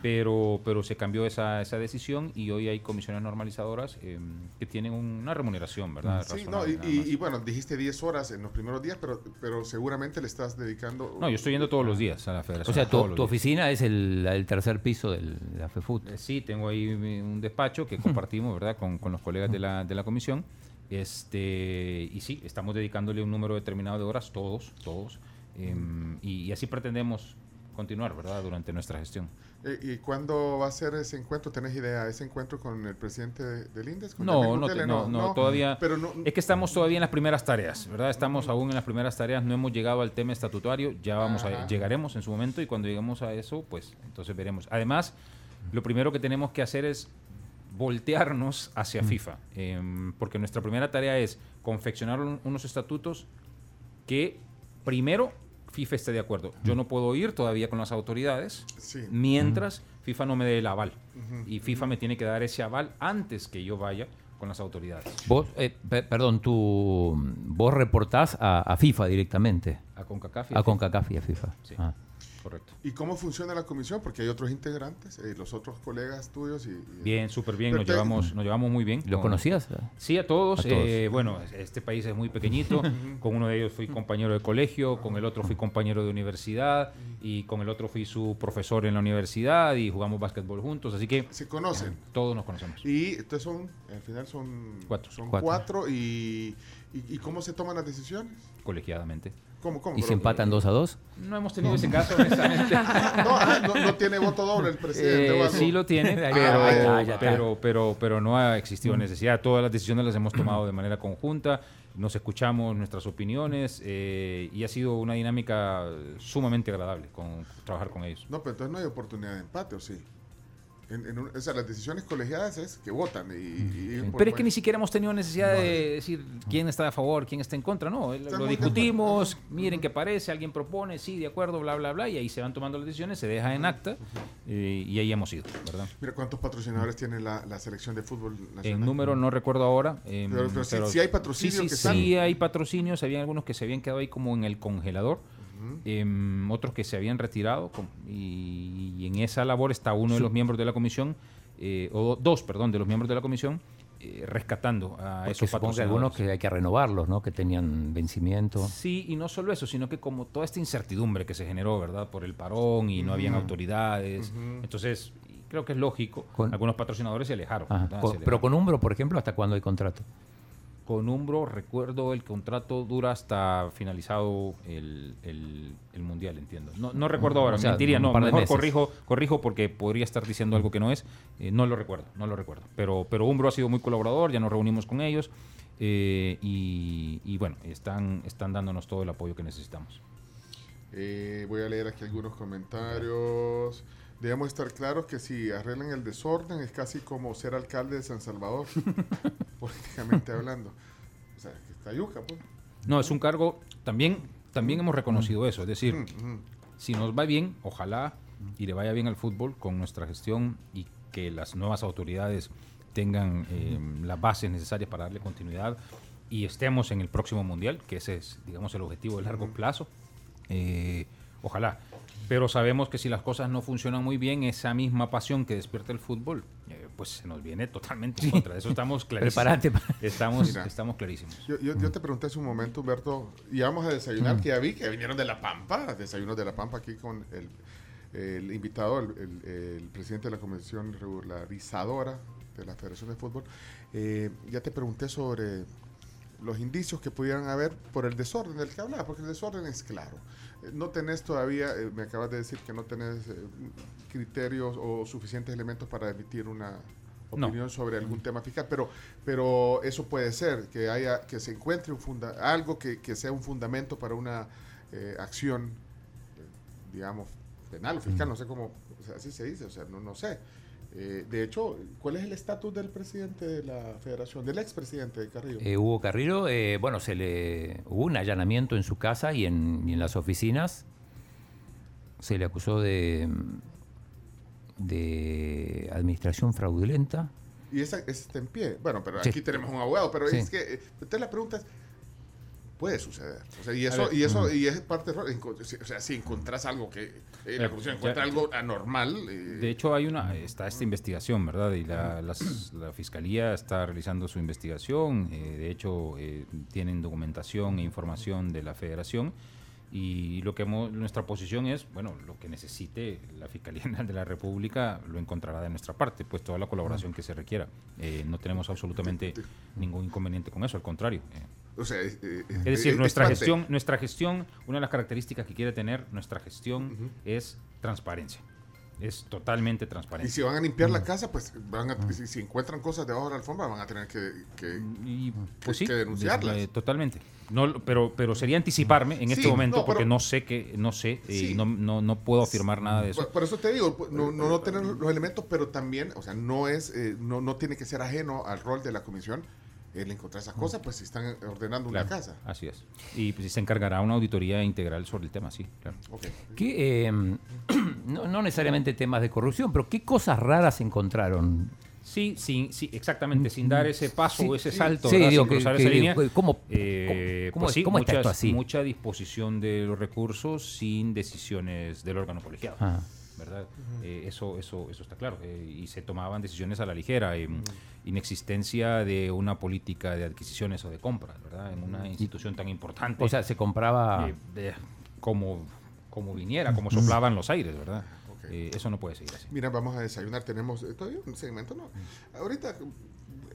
pero, pero se cambió esa, esa decisión y hoy hay comisiones normalizadoras eh, que tienen una remuneración, ¿verdad? Sí, no, y, bueno, dijiste 10 horas en los primeros días, pero, pero seguramente le estás dedicando... No, yo estoy yendo todos los días a la federación. O sea, tu, oficina es el, tercer piso de la FEFUT. Eh, sí, tengo ahí un despacho que *laughs* compartimos, ¿verdad?, con, con los colegas de la, de la comisión. Este, y sí, estamos dedicándole un número determinado de horas, todos, todos. Em, y, y así pretendemos continuar, ¿verdad?, durante nuestra gestión. Eh, ¿Y cuándo va a ser ese encuentro? ¿Tenés idea? ¿Ese encuentro con el presidente del INDES? No, no, no, todavía. Pero es que estamos todavía en las primeras tareas, ¿verdad? Estamos aún en las primeras tareas, no hemos llegado al tema estatutario, ya vamos a, llegaremos en su momento y cuando lleguemos a eso, pues entonces veremos. Además, lo primero que tenemos que hacer es voltearnos hacia FIFA, em, porque nuestra primera tarea es confeccionar unos estatutos que primero FIFA esté de acuerdo. Yo no puedo ir todavía con las autoridades mientras FIFA no me dé el aval. Y FIFA me tiene que dar ese aval antes que yo vaya con las autoridades. Vos, eh, perdón, tú, vos reportás a, FIFA directamente. A CONCACAF a, CONCACAF y a FIFA. Sí. Ah. Correcto. ¿Y cómo funciona la comisión? Porque hay otros integrantes, eh, los otros colegas tuyos. Y, bien, súper bien, nos llevamos, nos llevamos muy bien. ¿Lo conocías? Sí, a todos. Eh, bueno, este país es muy pequeñito. *laughs* con uno de ellos fui compañero de colegio, con el otro fui compañero de universidad y con el otro fui su profesor en la universidad y jugamos básquetbol juntos. Así que... Se conocen. todos nos conocemos. Y entonces son, al final son cuatro. Son cuatro, y, y, ¿Y cómo se toman las decisiones? Colegiadamente. ¿Cómo, cómo? ¿Y si empatan 2 a 2? No hemos tenido ese caso, honestamente. *laughs* no, no, tiene voto doble el presidente. Eh, sí lo tiene, pero, pero, pero, pero, no ha existido necesidad. Todas las decisiones las hemos tomado de manera conjunta nos escuchamos nuestras opiniones eh, y ha sido una dinámica sumamente agradable con trabajar con ellos. No, pero entonces no hay oportunidad de empate, ¿o sí? En, las decisiones colegiadas es que votan. Y, Pero es que ni siquiera hemos tenido necesidad de decir quién está a favor, quién está en contra. No, lo discutimos, miren qué parece, alguien propone, sí, de acuerdo, bla, bla, bla, y ahí se van tomando las decisiones, se deja en acta eh, y ahí hemos ido, ¿verdad? Mira, ¿cuántos patrocinadores tiene la, selección de fútbol nacional? En número no recuerdo ahora. Em, pero, sí, hay patrocinios. Sí, sí, hay patrocinios, había algunos que se habían quedado ahí como en el congelador. Em, otros que se habían retirado y, en esa labor está uno de los miembros de la comisión, eh, o dos, perdón, de los miembros de la comisión eh, rescatando a esos patrocinadores. Que algunos que hay que renovarlos, ¿no? Que tenían vencimiento. Sí, y no solo eso, sino que como toda esta incertidumbre que se generó, ¿verdad? Por el parón y no habían autoridades. Entonces, creo que es lógico, algunos patrocinadores se alejaron. Pero con Umbro, por ejemplo, ¿hasta cuándo hay contrato? Con Umbro, recuerdo, el contrato dura hasta finalizado el, el, Mundial, entiendo. No, no recuerdo ahora, mentiría, no, mejor corrijo, corrijo porque podría estar diciendo algo que no es. Eh, no lo recuerdo, no lo recuerdo. Pero, pero Umbro ha sido muy colaborador, ya nos reunimos con ellos eh, y, bueno, están, están dándonos todo el apoyo que necesitamos. Eh, voy a leer aquí algunos comentarios. Debemos estar claros que si arreglan el desorden es casi como ser alcalde de San Salvador, *laughs* políticamente hablando. O sea, que está yuca, pues. No, es un cargo, también, también hemos reconocido eso, es decir, si nos va bien, ojalá y le vaya bien al fútbol con nuestra gestión y que las nuevas autoridades tengan eh, las bases necesarias para darle continuidad y estemos en el próximo mundial, que ese es, digamos, el objetivo de largo plazo. Eh, ojalá pero sabemos que si las cosas no funcionan muy bien, esa misma pasión que despierta el fútbol, eh, pues se nos viene totalmente en contra. De eso estamos *laughs* clarísimos. Estamos, estamos clarísimos. Yo, yo, te pregunté hace un momento, Humberto, íbamos a desayunar, que ya vi que vinieron de La Pampa, desayunos de La Pampa aquí con el, el invitado, el, el, presidente de la Comisión Regularizadora de la Federación de Fútbol. Eh, ya te pregunté sobre los indicios que pudieran haber por el desorden del que hablaba, porque el desorden es claro. Eh, no tenés todavía, eh, me acabas de decir que no tenés eh, criterios o suficientes elementos para emitir una opinión sobre algún tema fiscal, pero, pero eso puede ser, que haya, que se encuentre un funda algo que, que, sea un fundamento para una acción, digamos, penal o fiscal, no sé cómo, así se dice, o sea, no, no sé. Eh, de hecho, ¿cuál es el estatus del presidente de la federación, del expresidente de Carrillo? Eh, Hugo Carrillo, eh, bueno, se le hubo un allanamiento en su casa y en, en las oficinas. Se le acusó de, de administración fraudulenta. Y esa, está en pie. Bueno, pero aquí tenemos un abogado, pero es que, entonces la pregunta es, puede suceder. O sea, y eso, y eso, y es parte o sea, si encontrás algo que eh, la comisión encuentra algo anormal. Eh, de hecho, hay una, está esta investigación, ¿verdad? Y la, la fiscalía está realizando su investigación. Eh, de hecho, tienen documentación e información de la Federación. Y lo que nuestra posición es, bueno, lo que necesite la Fiscalía *laughs* General de la República lo encontrará de nuestra parte, pues toda la colaboración que se requiera. no tenemos absolutamente ningún inconveniente con eso, al contrario. Eh, eh, es decir, nuestra gestión, nuestra gestión, una de las características que quiere tener nuestra gestión es transparencia. Es totalmente transparente. Y si van a limpiar la casa, pues van si, encuentran cosas debajo de la alfombra, van a tener que, pues denunciarlas. Eh, totalmente. No, pero, pero sería anticiparme en este momento porque no sé que no sé y no, no, no, puedo afirmar nada de eso. Por, eso te digo, no, no, tener los elementos, pero también, o sea, no es, no, no tiene que ser ajeno al rol de la comisión el encontrar esas cosas, pues si están ordenando una casa. Así es. Y pues, se encargará una auditoría integral sobre el tema, sí, claro. Em, *clears throat* no, necesariamente temas de corrupción, pero ¿qué cosas raras encontraron? Sí, sí, sí, exactamente, sin dar ese paso o ese salto, sí, digo, que, esa línea. ¿Cómo, eh, cómo, pues mucha, esto así? mucha disposición de los recursos sin decisiones del órgano colegiado. Ah. ¿verdad? Eh, eso, eso, eso está claro. Eh, y se tomaban decisiones a la ligera. Eh, inexistencia de una política de adquisiciones o de compras, ¿verdad? En una institución tan importante. O sea, se compraba... como, como viniera, como soplaban los aires, ¿verdad? Eso no puede seguir así. Mira, vamos a desayunar. Tenemos todavía un segmento, ¿no? Ahorita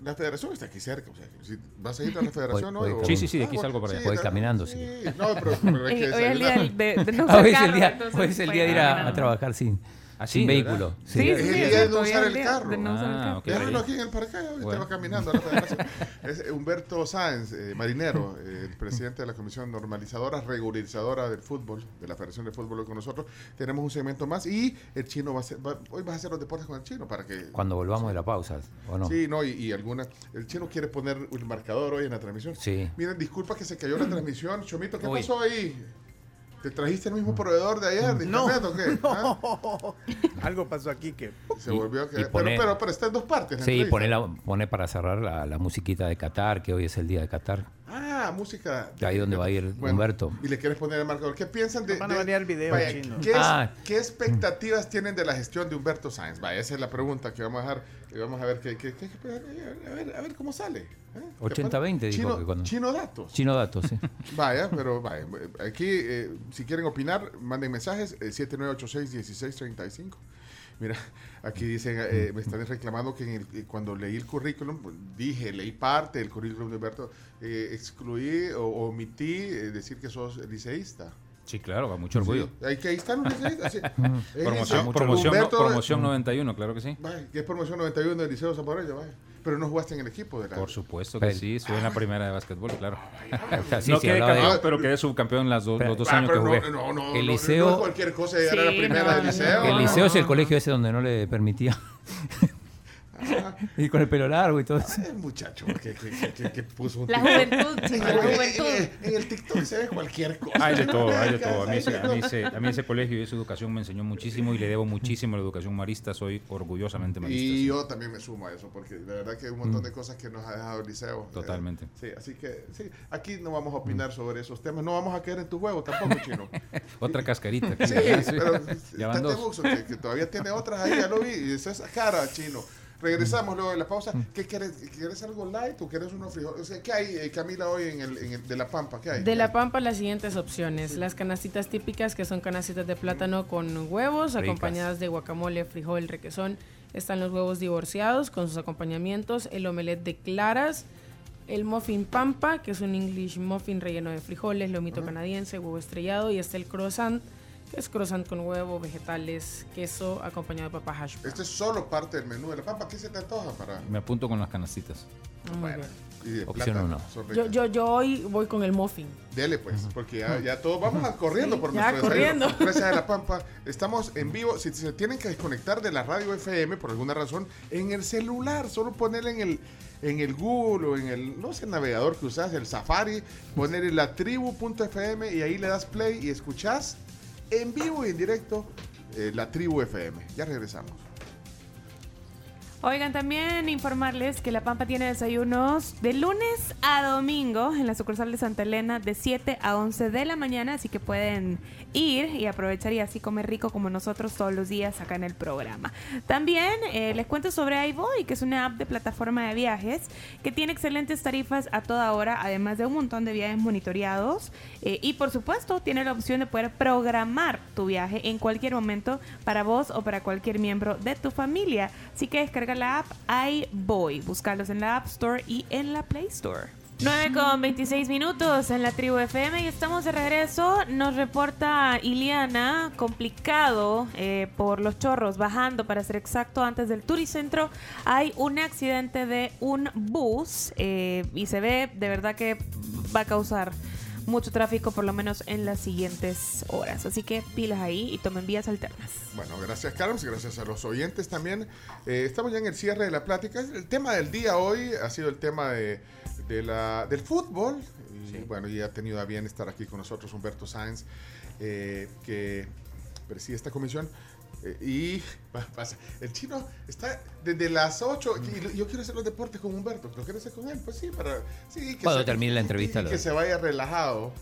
la federación está aquí cerca. O sea, si ¿Vas a ir a la federación hoy? O... Sí, sí, sí, de aquí ah, salgo para allá. Voy caminando, sí. No, pero, pero es *laughs* hoy es el día de, de no *laughs* hoy es el día, hoy es el día de ir a, a trabajar sin, Así, sin vehículo. Sí, sí, es el día de no usar el carro. De no usar el carro. Okay. Déjalo aquí en el parque, bueno. te va caminando *laughs* es Humberto Sáenz, eh, marinero, eh, el presidente de la Comisión Normalizadora, Regularizadora del Fútbol, de la Federación de Fútbol con nosotros. Tenemos un segmento más y el chino va a ser, va, hoy vas a hacer los deportes con el chino para que... Cuando volvamos de la pausa, ¿o no? Sí, no, y, y alguna... El chino quiere poner un marcador hoy en la transmisión. Sí. Miren, disculpa que se cayó la transmisión. Chomito, ¿qué Uy. pasó ahí? ¿Te trajiste el mismo proveedor de ayer de no, internet o qué? *laughs* No. ¿Ah? Algo pasó aquí que. Se volvió a quedar. Pero, pero, pero, está en dos partes. Sí, pone, la, pone para cerrar la, la, musiquita de Qatar, que hoy es el día de Qatar. Ah, música. De ahí donde va a ir bueno, Humberto. Y le quieres poner el marcador. ¿Qué piensan de.? Van a venir el video vaya, chino. ¿qué, ah. ¿Qué expectativas tienen de la gestión de Humberto Sáenz? Vaya, esa es la pregunta que vamos a dejar. Y vamos a ver, qué, qué, qué, a, ver, a ver cómo sale. ¿eh? 80-20 dijo chino, que cuando... Chino datos. Chino datos, sí. *laughs* vaya, pero vaya. Aquí, eh, si quieren opinar, manden mensajes. Eh, 7986-1635. Mira, aquí dicen, eh, me están reclamando que el, eh, cuando leí el currículum, pues, dije, leí parte del currículum de Humberto, eh, excluí o omití eh, decir que sos liceísta. Sí, claro, con mucho orgullo. Sí, ahí, que ahí están los liceístas. Sí. *laughs* promoción, promoción, Humberto, no, promoción 91, claro que sí. Vaya, que es promoción 91 del Liceo Zaporeño, vaya. Pero no jugaste en el equipo de la... Por supuesto que sí, estuve en la primera de básquetbol, claro. *laughs* sí, no sí, quedé campeón, de... pero quedé subcampeón las dos, pero, los dos ah, años que jugué. No, no, el no, liceo... No, es cualquier cosa llegar sí, a la primera del liceo. El liceo es el colegio ese donde no le permitía... *laughs* y con el pelo largo y todo eso. El muchacho que, que, que, que puso un La juventud, chico, la juventud. En, en, el TikTok se ve cualquier cosa. Hay de todo, hay de *laughs* todo. A mí, ese, a, mí ese, a mí ese colegio y esa educación me enseñó muchísimo y le debo muchísimo a la educación marista. Soy orgullosamente marista. Y sí. yo también me sumo a eso, porque de verdad que hay un montón de cosas que nos ha dejado el liceo. Totalmente. Eh, sí, así que sí, aquí no vamos a opinar sobre esos temas. No vamos a caer en tu juego tampoco, chino. *laughs* Otra cascarita. Sí, pero ya van dos. Que, que, todavía tiene otras ahí, ya lo vi. Y esa cara, chino. Regresamos luego de la pausa. ¿Qué quieres? ¿Quieres algo light o quieres unos frijoles? O sea, ¿Qué hay, eh, Camila, hoy en el, en el, de La Pampa? ¿Qué hay? De La Pampa las siguientes opciones. Las canastitas típicas que son canastitas de plátano con huevos, Ricas. acompañadas de guacamole, frijol, requesón. Están los huevos divorciados con sus acompañamientos, el omelette de claras, el muffin pampa, que es un English muffin relleno de frijoles, lomito uh -huh. canadiense, huevo estrellado y está el croissant que es croissant con huevo, vegetales, queso, acompañado de papa hash brown. Este es solo parte del menú de la papa. ¿Qué se te antoja para...? Me apunto con las canastitas. Muy bueno. Y de Opción uno. Yo, yo, yo hoy voy con el muffin. Dele pues, porque ya, ya todos vamos a *laughs* corriendo Sí, por ya nuestro corriendo. desayuno. Gracias a La Pampa. Estamos en vivo. Si se tienen que desconectar de la radio FM por alguna razón, en el celular, solo ponerle en el en el Google o en el, no sé, el navegador que usas, el Safari, ponerle la tribu.fm y ahí le das play y escuchás en vivo y en directo eh, la tribu FM. Ya regresamos. Oigan, también informarles que La Pampa tiene desayunos de lunes a domingo en la sucursal de Santa Elena de 7 a 11 de la mañana, así que pueden ir y aprovechar y así comer rico como nosotros todos los días acá en el programa. También eh, les cuento sobre iBoy, que es una app de plataforma de viajes que tiene excelentes tarifas a toda hora, además de un montón de viajes monitoreados eh, y por supuesto tiene la opción de poder programar tu viaje en cualquier momento para vos o para cualquier miembro de tu familia. Así que descarga la app iBoy, buscarlos en la App Store y en la Play Store. 9 con 26 minutos en la tribu FM y estamos de regreso. Nos reporta Iliana, complicado eh, por los chorros, bajando para ser exacto, antes del Turicentro. Hay un accidente de un bus eh, y se ve de verdad que va a causar mucho tráfico, por lo menos en las siguientes horas. Así que pilas ahí y tomen vías alternas. Bueno, gracias Carlos, gracias a los oyentes también. Eh, estamos ya en el cierre de la plática. El tema del día hoy ha sido el tema de, de la, del fútbol. Y sí. bueno, y ha tenido a bien estar aquí con nosotros Humberto Sáenz, eh, que preside esta comisión. Eh, y pasa, el chino está desde las 8 y yo quiero hacer los deportes con Humberto. ¿Lo quieres hacer con él? Pues sí, para. Sí, que Cuando se, termine la entrevista. Y, y que se vaya relajado.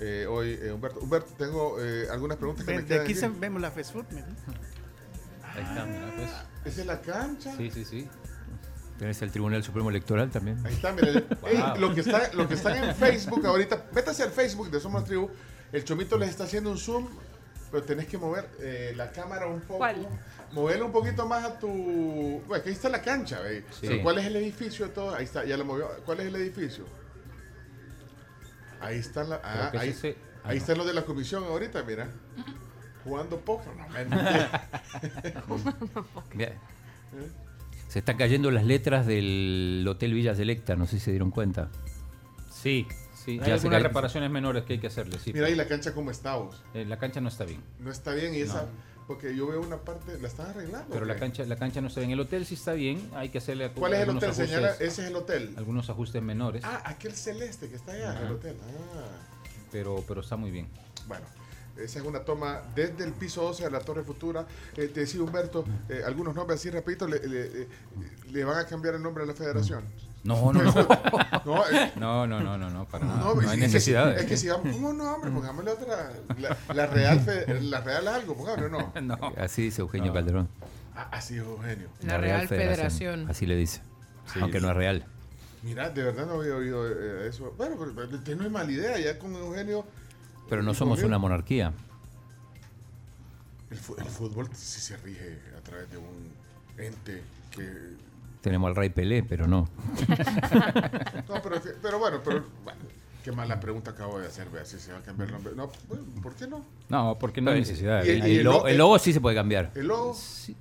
Eh, hoy, eh, Humberto. Humberto, tengo eh, algunas preguntas que Ven, me de quedan. aquí se, vemos la fast food. ¿no? Ahí está, mira, pues. ¿Esa es la cancha? Sí, sí, sí. Tienes el Tribunal Supremo Electoral también. Ahí está, mira. Wow. *laughs* Lo, que está, lo que está en Facebook ahorita, métase al Facebook de Somos Tribu. El Chomito les está haciendo un zoom Pero tenés que mover eh, la cámara un poco. ¿Cuál? Moverla un poquito más a tu. Bueno, que ahí está la cancha, ¿ve? Sí. Pero ¿Cuál es el edificio de todo? Ahí está, ya lo movió. ¿Cuál es el edificio? Ahí está la. Ah, ahí, ese- ah, ahí no. están los de la comisión ahorita, mira. Jugando póker. No. *laughs* Bien. Se están cayendo las letras del Hotel Villa Selecta, no sé si se dieron cuenta. Sí, sí. Ya Hay algunas reparaciones menores que hay que hacerle, sí. mira ahí la cancha como está vos. Eh, la cancha no está bien. No está bien y esa. Porque yo veo una parte. ¿La están arreglando? Pero la cancha, la cancha no está bien. El hotel sí está bien. Hay que hacerle ¿Cuál es el algunos hotel, ajustes, señora? Ese es el hotel. Algunos ajustes menores, Ah, aquel celeste que está allá, Ajá. el hotel. Ah. pero, pero está muy bien. Bueno, esa es una toma desde el piso 12 a la Torre Futura. Eh, te decía Humberto, eh, algunos nombres así rapidito, le, le- eh, le van a cambiar el nombre a la federación. No, no, no. *laughs* No, eh, No, no, no, no, no, para nada. no, No, es- hay es- necesidad. Es, que si vamos, ¿cómo no, hombre? Pongámosle otra. La, la Real, Fe- la Real algo, pongámosle, no. *laughs* No. Así dice Eugenio No. Calderón. Ah, Así, Eugenio. La Real Federación. Así le dice. Sí, Aunque no es real. Mira, de verdad no había oído eh, eso. Bueno, pero, pero usted no es mala idea, ya con Eugenio. Pero no somos una monarquía. El, el fútbol sí se rige a través de un ente que Tenemos al rey Pelé, pero no. *laughs* No, pero, pero bueno, pero bueno, qué mala pregunta acabo de hacer, vea si se va a cambiar el nombre. No, bueno, ¿por qué no? No, porque no hay necesidad. y el- El, el lo- lo- el logo sí se puede cambiar. El logo,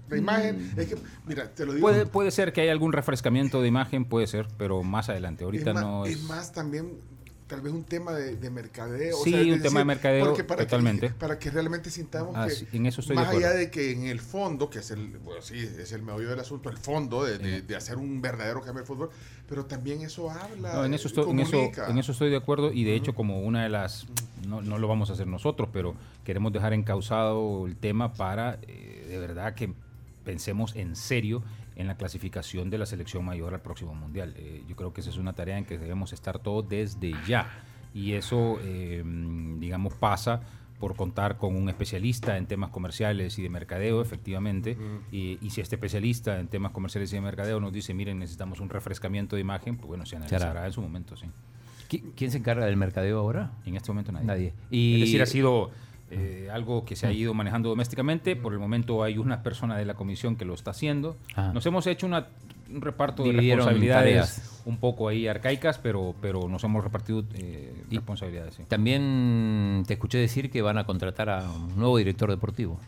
la imagen, es que, mira, te lo digo. Puede, puede ser que haya algún refrescamiento de imagen, puede ser, pero más adelante. Ahorita es, más, no es. es más también tal vez un tema de, de mercadeo. Sí, es un tema de mercadeo, para totalmente. Que, para que realmente sintamos Ah, que, sí, en eso estoy de más allá de que en el fondo, que es el, bueno, sí, es el meollo del asunto, el fondo de, de- de hacer un verdadero cambio de fútbol, pero también eso habla, No, en eso, estoy, en, eso, comunica. en eso estoy de acuerdo y de hecho como una de las, no, no lo vamos a hacer nosotros, pero queremos dejar encauzado el tema para eh, de verdad que pensemos en serio en la clasificación de la selección mayor al próximo mundial. Eh, yo creo que esa es una tarea en que debemos estar todos desde ya y eso, eh, digamos, pasa por contar con un especialista en temas comerciales y de mercadeo, efectivamente, y, y si este especialista en temas comerciales y de mercadeo nos dice, miren, necesitamos un refrescamiento de imagen, pues bueno, se analizará en su momento, sí. ¿Qui- ¿Quién se encarga del mercadeo ahora? En este momento nadie. Nadie. Y- Es decir, ha sido eh, algo que se ha ido manejando domésticamente. Por el momento hay una persona de la comisión que lo está haciendo. Ah. Nos hemos hecho una- un reparto de responsabilidades tareas. un poco ahí arcaicas, pero, pero nos hemos repartido eh, Y- responsabilidades. sí. También te escuché decir que van a contratar a un nuevo director deportivo.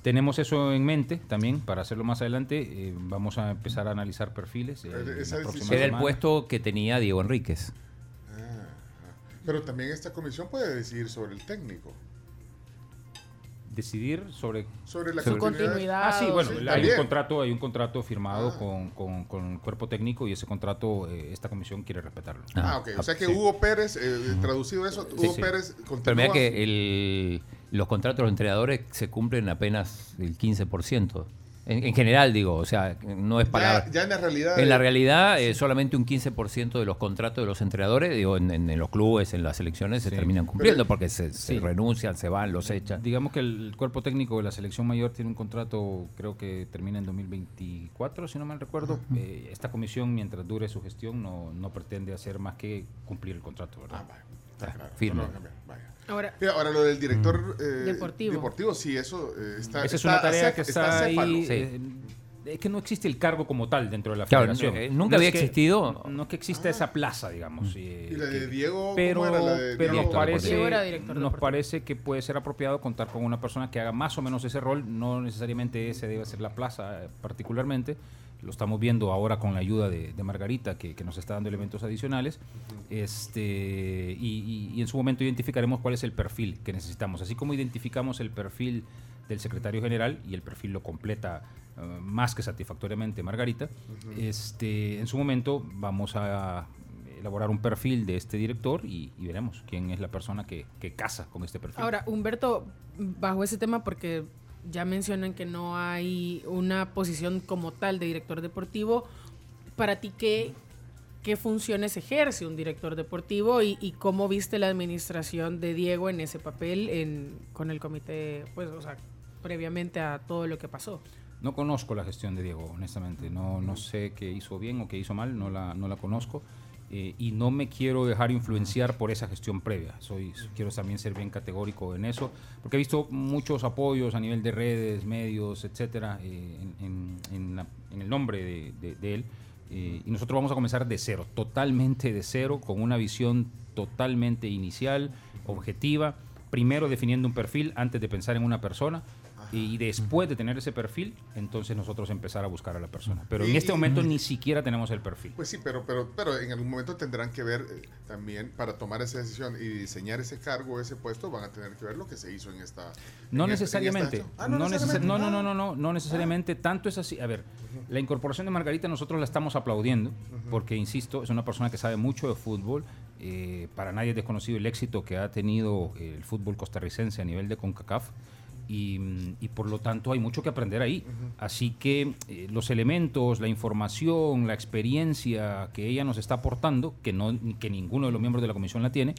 Tenemos eso en mente también para hacerlo más adelante. eh, vamos a empezar a analizar perfiles. eh, Era el puesto que tenía Diego Enríquez. Ah, ah. Pero también esta comisión puede decidir sobre el técnico, Decidir sobre sobre la Su continuidad. Ah, sí, bueno, sí, hay un contrato, hay un contrato firmado Ah. con, con- con el cuerpo técnico y ese contrato eh, esta comisión quiere respetarlo. Ah, ok. O sea que sí. Hugo Pérez, eh, traducido eso, Sí, Hugo sí. Pérez continúa. Pero mira que el- los contratos de los entrenadores se cumplen apenas el 15%. En, en general, digo, o sea, no es palabra. ya, ya en la realidad. En la eh, realidad, eh, solamente un 15% de los contratos de los entrenadores, digo, en, en- en los clubes, en las selecciones, se terminan cumpliendo Pero- porque se, se renuncian, se van, los echan. Digamos que el cuerpo técnico de la selección mayor tiene un contrato, creo que termina en 2024, si no mal recuerdo. Eh, esta comisión, mientras dure su gestión, no, no pretende hacer más que cumplir el contrato, Ah, ¿verdad? vaya, está Ah, claro. firme. No a cambiar, vaya. Ahora, ahora lo del director eh, Deportivo. deportivo, sí, eso eh, está. Esa es está una tarea que está, acéfalo. ahí. Sí. Eh, es que no existe el cargo como tal dentro de la Claro, federación. eh, nunca No había es que- existido. No que exista esa plaza, digamos. eh, ¿Y la de Diego? pero, ¿Cómo era la de pero Diego? nos parece, Diego era director nos deportivo. parece que puede ser apropiado contar con una persona que haga más o menos ese rol, no necesariamente ese debe ser la plaza eh, particularmente, lo estamos viendo ahora con la ayuda de, de Margarita que, que nos está dando elementos adicionales, este y, y- y en su momento identificaremos cuál es el perfil que necesitamos, así como identificamos el perfil del secretario general y el perfil lo completa eh, más que satisfactoriamente Margarita, este, en su momento vamos a elaborar un perfil de este director y, y veremos quién es la persona que, que casa con este perfil. ahora, Humberto, bajo ese tema, porque ya mencionan que no hay una posición como tal de director deportivo, para ti, ¿qué, qué funciones ejerce un director deportivo y, y cómo viste la administración de Diego en ese papel en, con el comité, pues, o sea, previamente a todo lo que pasó? No conozco la gestión de Diego, honestamente. No, no sé qué hizo bien o qué hizo mal, no la, no la conozco. eh, y no me quiero dejar influenciar por esa gestión previa. Soy, quiero también ser bien categórico en eso, porque he visto muchos apoyos a nivel de redes, medios, etcétera, eh, en, el nombre de, él. Eh, y nosotros vamos a comenzar de cero, totalmente de cero, con una visión totalmente inicial, objetiva, primero definiendo un perfil antes de pensar en una persona y después de tener ese perfil, entonces nosotros empezar a buscar a la persona. Pero en este momento ni siquiera tenemos el perfil. Pues sí, pero, pero, pero en algún momento tendrán que ver eh, también para tomar esa decisión y diseñar ese cargo, ese puesto, van a tener que ver lo que se hizo en esta. No necesariamente. no, no, no, no, no, no, no, necesariamente. Tanto es así. A ver, la incorporación de Margarita nosotros la estamos aplaudiendo porque, insisto, es una persona que sabe mucho de fútbol. Eh, para nadie es desconocido el éxito que ha tenido el fútbol costarricense a nivel de CONCACAF y, por lo tanto hay mucho que aprender ahí. Así que eh, los elementos, la información, la experiencia que ella nos está aportando, que, no, que ninguno de los miembros de la comisión la tiene,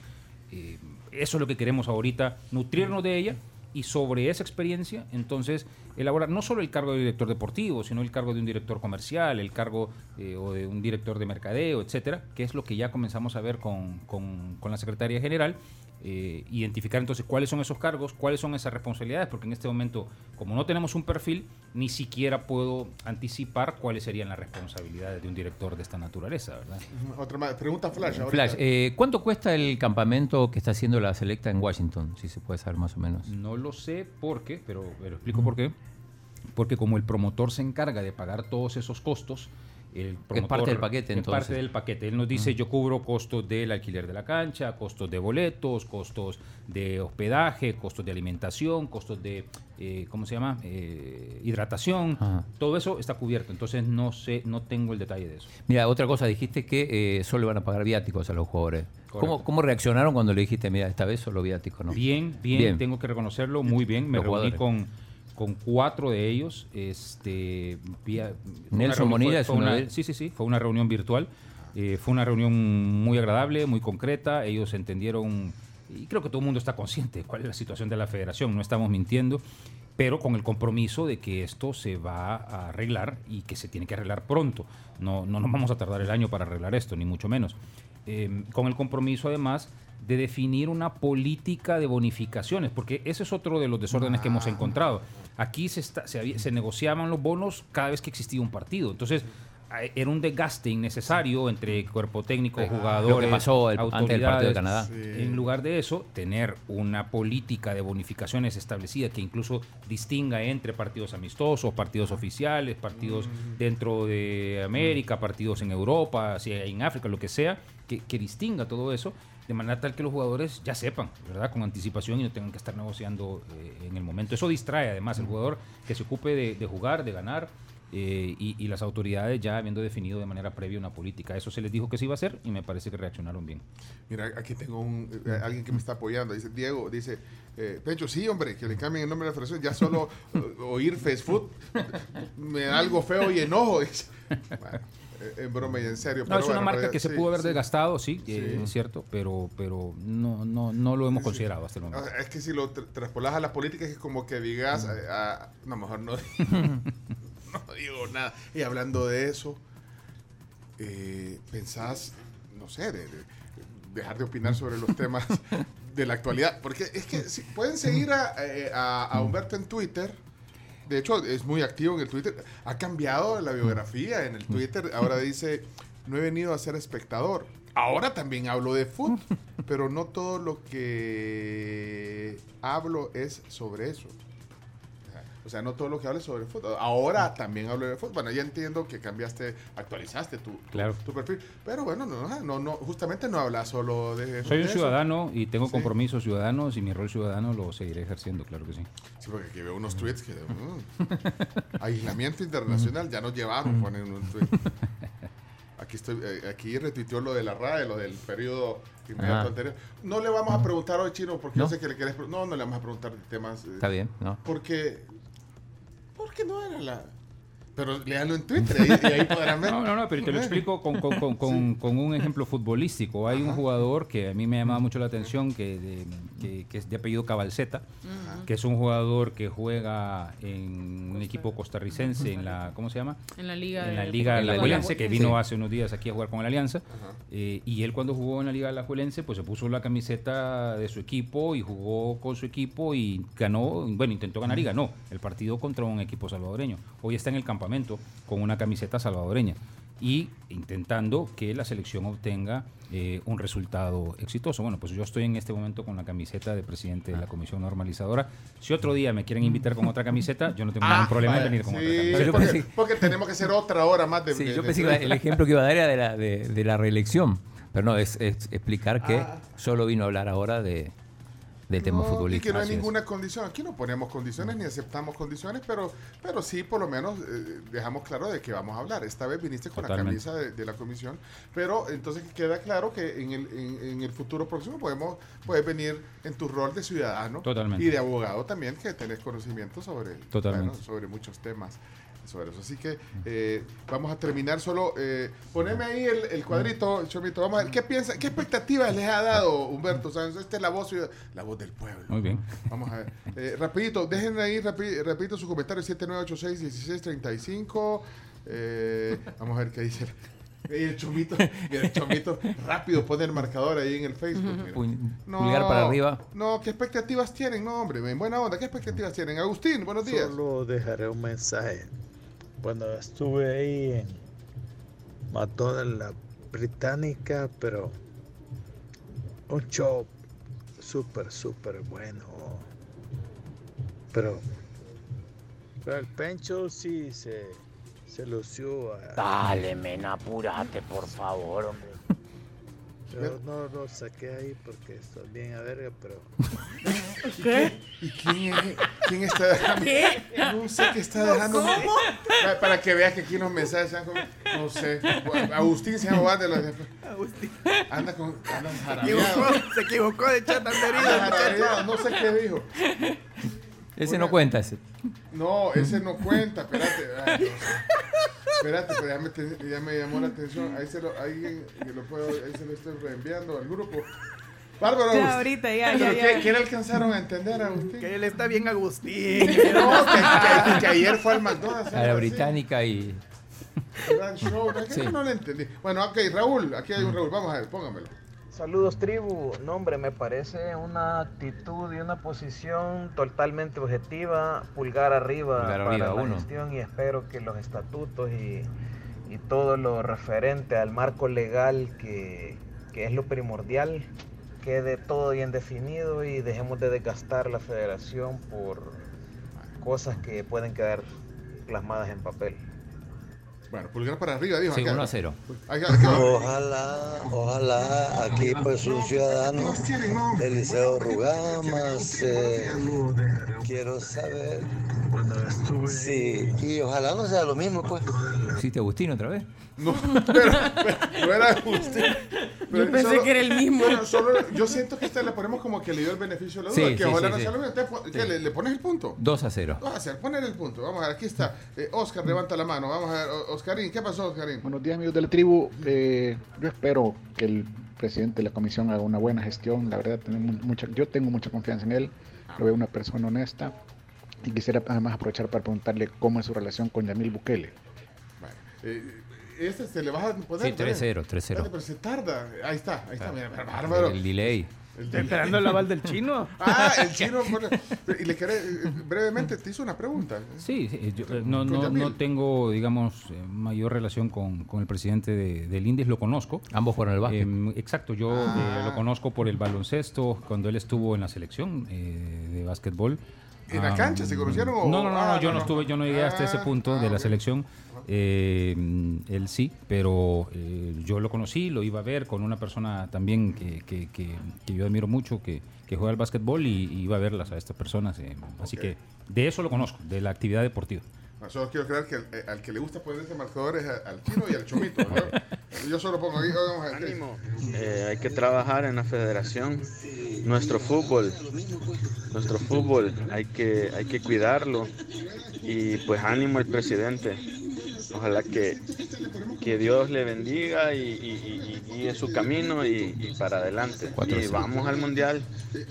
eh, eso es lo que queremos ahorita, nutrirnos de ella y sobre esa experiencia, entonces, elaborar no solo el cargo de director deportivo, sino el cargo de un director comercial, el cargo eh, o de un director de mercadeo, etcétera, que es lo que ya comenzamos a ver con, con, con la secretaria general eh, identificar entonces cuáles son esos cargos, cuáles son esas responsabilidades, porque en este momento, como no tenemos un perfil, ni siquiera puedo anticipar cuáles serían las responsabilidades de un director de esta naturaleza, ¿verdad? Otra pregunta Flash. Flash, eh, ¿cuánto cuesta el campamento que está haciendo la selecta en Washington? Si se puede saber más o menos. No lo sé por qué, pero, pero explico por qué. Porque como el promotor se encarga de pagar todos esos costos, es parte del paquete, entonces. Es parte del paquete. Él nos dice, yo cubro costos del alquiler de la cancha, costos de boletos, costos de hospedaje, costos de alimentación, costos de, eh, ¿cómo se llama? Eh, hidratación. Todo eso está cubierto. Entonces no sé, no tengo el detalle de eso. Mira, otra cosa, dijiste que eh, solo van a pagar viáticos a los jugadores. ¿Cómo, ¿Cómo, reaccionaron cuando le dijiste, mira, esta vez solo viáticos? ¿no? Bien, bien, tengo que reconocerlo, muy bien. Me reuní con con cuatro de ellos. Este, Nelson Monilla es una, Sí, sí, sí, fue una reunión virtual. Eh, fue una reunión muy agradable, muy concreta. Ellos entendieron, y creo que todo el mundo está consciente cuál es la situación de la federación, no estamos mintiendo, pero con el compromiso de que esto se va a arreglar y que se tiene que arreglar pronto. No, no nos vamos a tardar el año para arreglar esto, ni mucho menos. Eh, con el compromiso además de definir una política de bonificaciones, porque ese es otro de los desórdenes que hemos ah. encontrado. Aquí se, se, negociaban los bonos cada vez que existía un partido. Entonces, era un desgaste innecesario entre cuerpo técnico, jugadores, lo que pasó el, antes del partido de Canadá. En lugar de eso, tener una política de bonificaciones establecida que incluso distinga entre partidos amistosos, partidos oficiales, partidos mm. dentro de América, partidos en Europa, en África, lo que sea, que, que distinga todo eso de manera tal que los jugadores ya sepan, ¿verdad? Con anticipación y no tengan que estar negociando eh, en el momento. Eso distrae además al jugador que se ocupe de, jugar, de ganar. Eh, y, las autoridades ya habiendo definido de manera previa una política. Eso se les dijo que se iba a hacer y me parece que reaccionaron bien. Mira, aquí tengo un, eh, alguien que me está apoyando. Dice, Diego, dice, eh, Pecho, sí, hombre, que le cambien el nombre de la federación. Ya solo oír fast food me da algo feo y enojo. Dice. Bueno, en broma y en serio. No, es una marca que se pudo haber desgastado, sí, es cierto, pero, pero no, no, no lo hemos considerado hasta el momento. Es que si lo traspolas a las políticas es como que digas, eh, a, no, mejor no, *laughs* *laughs* no digo nada. Y hablando de eso, eh, pensás, no sé, de, dejar de opinar sobre los temas *laughs* de la actualidad, porque es que si pueden seguir a, eh, a, a Humberto en Twitter de hecho, es muy activo en el Twitter. Ha cambiado la biografía en el Twitter. Ahora dice, no he venido a ser espectador. Ahora también hablo de fútbol, *laughs* pero no todo lo que hablo es sobre eso. O sea, no todo lo que hables sobre fútbol. Ahora también hablo de fútbol. Bueno, ya entiendo que cambiaste, actualizaste tu, tu, perfil. Pero bueno, no, no, justamente no hablas solo de Soy un ciudadano y tengo compromisos ciudadanos y mi rol ciudadano lo seguiré ejerciendo, claro que sí. Sí, porque aquí veo unos tweets que... Mm, aislamiento internacional, ya nos llevaron, ponen un tweet. Aquí estoy, eh, aquí retuiteó lo de la RAE, lo del periodo inmediato anterior. No le vamos a preguntar hoy, Chino, porque ¿No? sé que le querés... No, no le vamos a preguntar de temas... Está bien, ¿no? Porque porque no era la... Pero léalo en Twitter y, y ahí podrán ver. No, no, no, pero te lo explico con, con- con- con- con un ejemplo futbolístico. Hay un jugador que a mí me llamaba mucho la atención, que, de- que- que es de apellido Cabalceta, que es un jugador que juega en un equipo costarricense, en la, ¿cómo se llama? En la liga. en la de- Liga En la Alajuelense, que vino Sí. hace unos días aquí a jugar con el Alianza. Eh, y él cuando jugó en la Liga Alajuelense, pues se puso la camiseta de su equipo y jugó con su equipo y ganó, bueno, intentó ganar y ganó el partido contra un equipo salvadoreño. Hoy está en el campamento con una camiseta salvadoreña y intentando que la selección obtenga eh, un resultado exitoso. Bueno, pues yo estoy en este momento con la camiseta de presidente de la Comisión Normalizadora. Si otro día me quieren invitar con otra camiseta, yo no tengo *laughs* ningún problema en vaya, venir con sí, otra camiseta. Porque, pensé- porque tenemos que hacer otra hora más de. Sí, de- yo de- pensé que el ejemplo que iba a dar era de la, de, de la reelección. Pero no, es, es explicar que Ah. solo vino a hablar ahora de, del tema No, futbolístico. Y que no hay Así es. ninguna condición. Aquí no ponemos condiciones ni aceptamos condiciones, pero, pero sí, por lo menos eh, dejamos claro de qué vamos a hablar. Esta vez viniste con Totalmente. la camisa de, de la comisión, pero entonces queda claro que en el, en, en el futuro próximo podemos puedes venir en tu rol de ciudadano Totalmente. y de abogado también, que tenés conocimiento sobre, bueno, sobre muchos temas. Sobre eso. Así que eh, vamos a terminar solo. Eh, poneme ahí el, el cuadrito, Chomito. Vamos a ver, ¿qué piensa, qué expectativas les ha dado Humberto Sánchez? Esta es la voz, la voz del pueblo. Muy bien. Vamos a ver. Eh, rapidito, dejen ahí rapi- rapidito su comentario 7986-1635. Eh, vamos a ver qué dice. Y el chomito, y el chomito rápido pone el marcador ahí en el Facebook. mira. Pulgar para arriba. No, ¿qué expectativas tienen? No, hombre, en buena onda, ¿qué expectativas tienen? Agustín, buenos días. Solo dejaré un mensaje. Cuando estuve ahí en Matón en la Británica, pero un show súper, súper bueno. Pero, pero el Pencho sí se, se lució. a- Dale, men, apúrate, por favor, hombre. Yo no lo saqué ahí porque estoy bien a verga, pero *laughs* ¿Qué? ¿Y quién, es- quién está dejando? ¿Qué? No sé qué está dejando. ¿Cómo? Pa- Para que veas que aquí los mensajes sean como. No sé. Agustín se llama de los. Agustín. Anda con. Anda Se jarabeado. equivocó, se equivocó de chat jarabeado, No sé qué dijo. Ese no cuenta. Ese. No, ese no cuenta. Espérate. ay, no sé. Espérate, pero ya me, te- ya me llamó la atención. Ahí se lo, que lo puedo, ahí se lo estoy reenviando al grupo. Bárbaro, Ya, ahorita, ya, Pero ya, ¿qué, ya. qué le alcanzaron a entender, Agustín? Que él está bien Agustín. *laughs* No, que, que- que ayer fue al McDonald's. A la así. británica y. Gran show. ¿no? Es que Sí. No lo entendí. Bueno, ok, Raúl, aquí hay un Raúl. Vamos a ver, póngamelo. Saludos, tribu. No, hombre, me parece una actitud y una posición totalmente objetiva. Pulgar arriba Pulgar para la uno. gestión y espero que los estatutos y, y todo lo referente al marco legal, que, que es lo primordial, quede todo bien definido y dejemos de desgastar la federación por cosas que pueden quedar plasmadas en papel. Bueno, pulgar para arriba, dijo. Sí, acá. 1 a 0. Acá, acá. Ojalá, ojalá aquí pues un ciudadano del Liceo Rugamas. eh, quiero saber si, y ojalá no sea lo mismo pues. ¿Hiciste Agustín otra vez? No, pero, pero no era Agustín. Pero Yo pensé que era el mismo. Bueno, solo, yo siento que esta le ponemos como que le dio el beneficio de la duda. Sí, que sí, ojalá sí, no sí. sea lo mismo. Entonces, ¿qué, Sí. le, le pones el punto? 2 a 0. Vamos a hacer, poner el punto. Vamos a ver, aquí está. Eh, Oscar levanta la mano. Vamos a ver, O- Oscarín, ¿qué pasó, Oscarín? Buenos días amigos de la tribu. Eh, yo espero que el presidente de la comisión haga una buena gestión. La verdad, tenemos mucha, yo tengo mucha confianza en él. Lo veo una persona honesta. Y quisiera además aprovechar para preguntarle cómo es su relación con Yamil Bukele. Bueno, eh, este se le vas a poner. Sí, 3-0, 3-0. Espérate, Pero se tarda. Ahí está, ahí está. Mira, bárbaro. El delay. El Estoy esperando el aval del chino. *laughs* Ah, el chino. bueno, y le eh, brevemente, te hizo una pregunta. Sí, sí, yo, eh, no, no, no tengo, digamos, eh, mayor relación con, con el presidente de, del Indies, lo conozco. Ambos fueron al básquet. Em, exacto, yo Ah. eh, lo conozco por el baloncesto, cuando él estuvo en la selección eh, de básquetbol. ¿En la Ah, cancha se conocieron o- No, no, no, ah, no, yo no, no, no. estuve, yo no llegué hasta ese Ah, punto ah, de la ok. selección. Eh, él sí, pero eh, yo lo conocí, lo iba a ver con una persona también que, que, que- que yo admiro mucho, que, que juega al básquetbol y, y iba a verlas a estas personas. eh, Así Ok. que de eso lo conozco, de la actividad deportiva. Solo quiero creer que el- eh, al que le gusta poner ese marcador es a- al chino y al chomito. ¿verdad? *laughs* Yo solo pongo ahí. Vamos a. Ánimo. Eh, hay que trabajar en la federación. Nuestro fútbol, nuestro fútbol, hay que, hay que cuidarlo. Y pues ánimo al presidente. Ojalá que, que Dios le bendiga y, y, y, guíe su camino y, para adelante. Y vamos al mundial.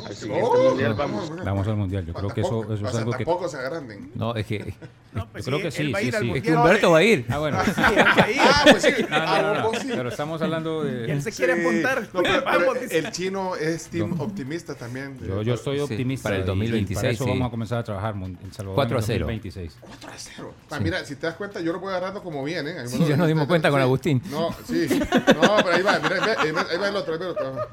Al siguiente Oh, mundial vamos. Vamos al mundial. Yo creo que eso, eso es algo que. Tampoco se agranden. No, es que. yo creo que sí, sí, sí. Es que Humberto va a ir. Ah, bueno. *laughs* Ah, pues sí. *laughs* No, no, Ah, no, no. sí. Pero estamos hablando de. Él se quiere Sí. apuntar. No, pero- pero el chino es team optimista también. Yo, yo estoy Sí, optimista. para el y- y 2026, para eso sí. vamos a comenzar a trabajar en Salvador 4 a en 0. 2026. 4 a 0. Ah, Mira, si te das cuenta, yo lo voy agarrando como viene. ¿eh? Sí, ya nos dimos cuenta con Agustín. No, sí. No, pero ahí va, mira, ahí va, el otro, ahí va el otro.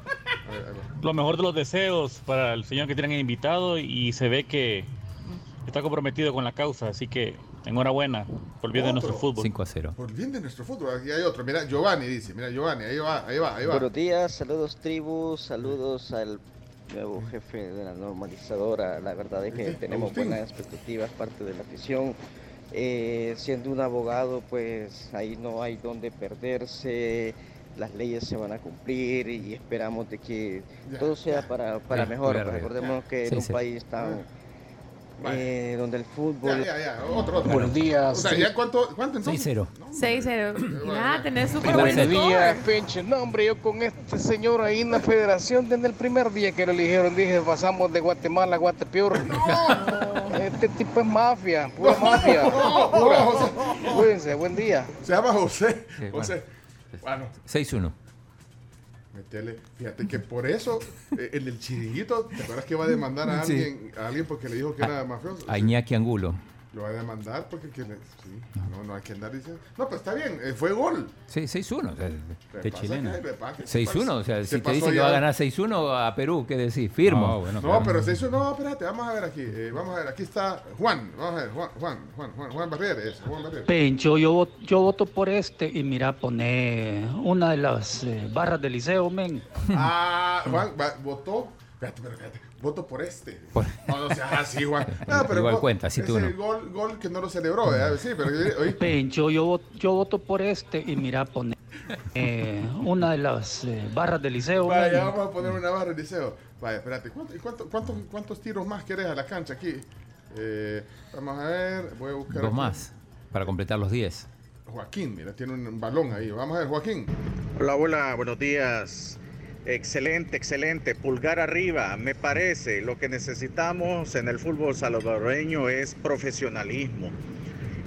Lo mejor de los deseos para el señor que tienen invitado y se ve que está comprometido con la causa, así que enhorabuena por el bien de nuestro Otro. fútbol. 5 a 0. Por el bien de nuestro fútbol, aquí hay otro. Mira, Giovanni dice, mira, Giovanni, ahí va, ahí va, ahí va. Buenos días, saludos tribus, saludos al nuevo jefe de la normalizadora. La verdad es que tenemos Agustín. buenas expectativas parte de la afición. Eh, siendo un abogado, pues ahí no hay donde perderse. Las leyes se van a cumplir y esperamos de que Ya, todo sea para, para Ya, mejor. Pues recordemos que Sí, en un sí. país tan Vaya. eh, donde el fútbol Ya, ya, ya, otro, otro. Buenos días. O sea, ¿ya cuánto, cuánto entonces? 6-0. 6-0. Mira, tenés súper Buenos buen días. Pencho. No, hombre, yo con este señor ahí en la federación desde el primer día que lo eligieron dije, pasamos de Guatemala a Guatepeor. Este tipo es mafia, pura mafia. No, Pura. no, José. Cuídense, buen día. Se llama José. Sí, bueno. José. Bueno, 6-1. Metele. Fíjate que por eso, eh, el del chiringuito, ¿te acuerdas que va a demandar a Sí. alguien, a alguien porque le dijo que era mafioso? A Iñaki Angulo. Lo va a demandar porque que le- sí, no, no hay que andar diciendo. No, pero está bien, eh, fue gol. Sí, 6-1. o sea, de chilena. que- lo que pasa que se 6-1. O sea, si te pasó dice que va a ganar 6-1 a Perú, ¿qué decís? Firmo. No, bueno, No, pero se hizo, no, espérate, vamos a ver aquí, eh, vamos a ver, aquí está Juan, vamos a ver, Juan, Juan, Juan, Juan, Juan Barriere, Juan Barriere. Pencho, yo, vo- yo voto por este y mira, pone una de las eh, barras del liceo, men. Ah, Juan va- votó, espérate, pero espérate, voto por este. Por- No, no seas así, Juan. *laughs* No, pero Igual cuenta, sí, tú ese no. gol, gol que no lo celebró, ¿verdad? Sí, pero oye, Pencho, yo, yo voto por este y mira, pone eh, una de las eh, barras del liceo, vaya, vamos a poner una barra de liceo. Vaya, espérate, ¿cuánto- y cuánto- cuántos, cuántos tiros más querés a la cancha aquí? Eh, vamos a ver, voy a buscar. Dos aquí. más. Para completar los 10. Joaquín, mira, tiene un balón ahí. Vamos a ver, Joaquín. Hola, hola, buenos días. Excelente, excelente. Pulgar arriba, me parece. Lo que necesitamos en el fútbol salvadoreño es profesionalismo.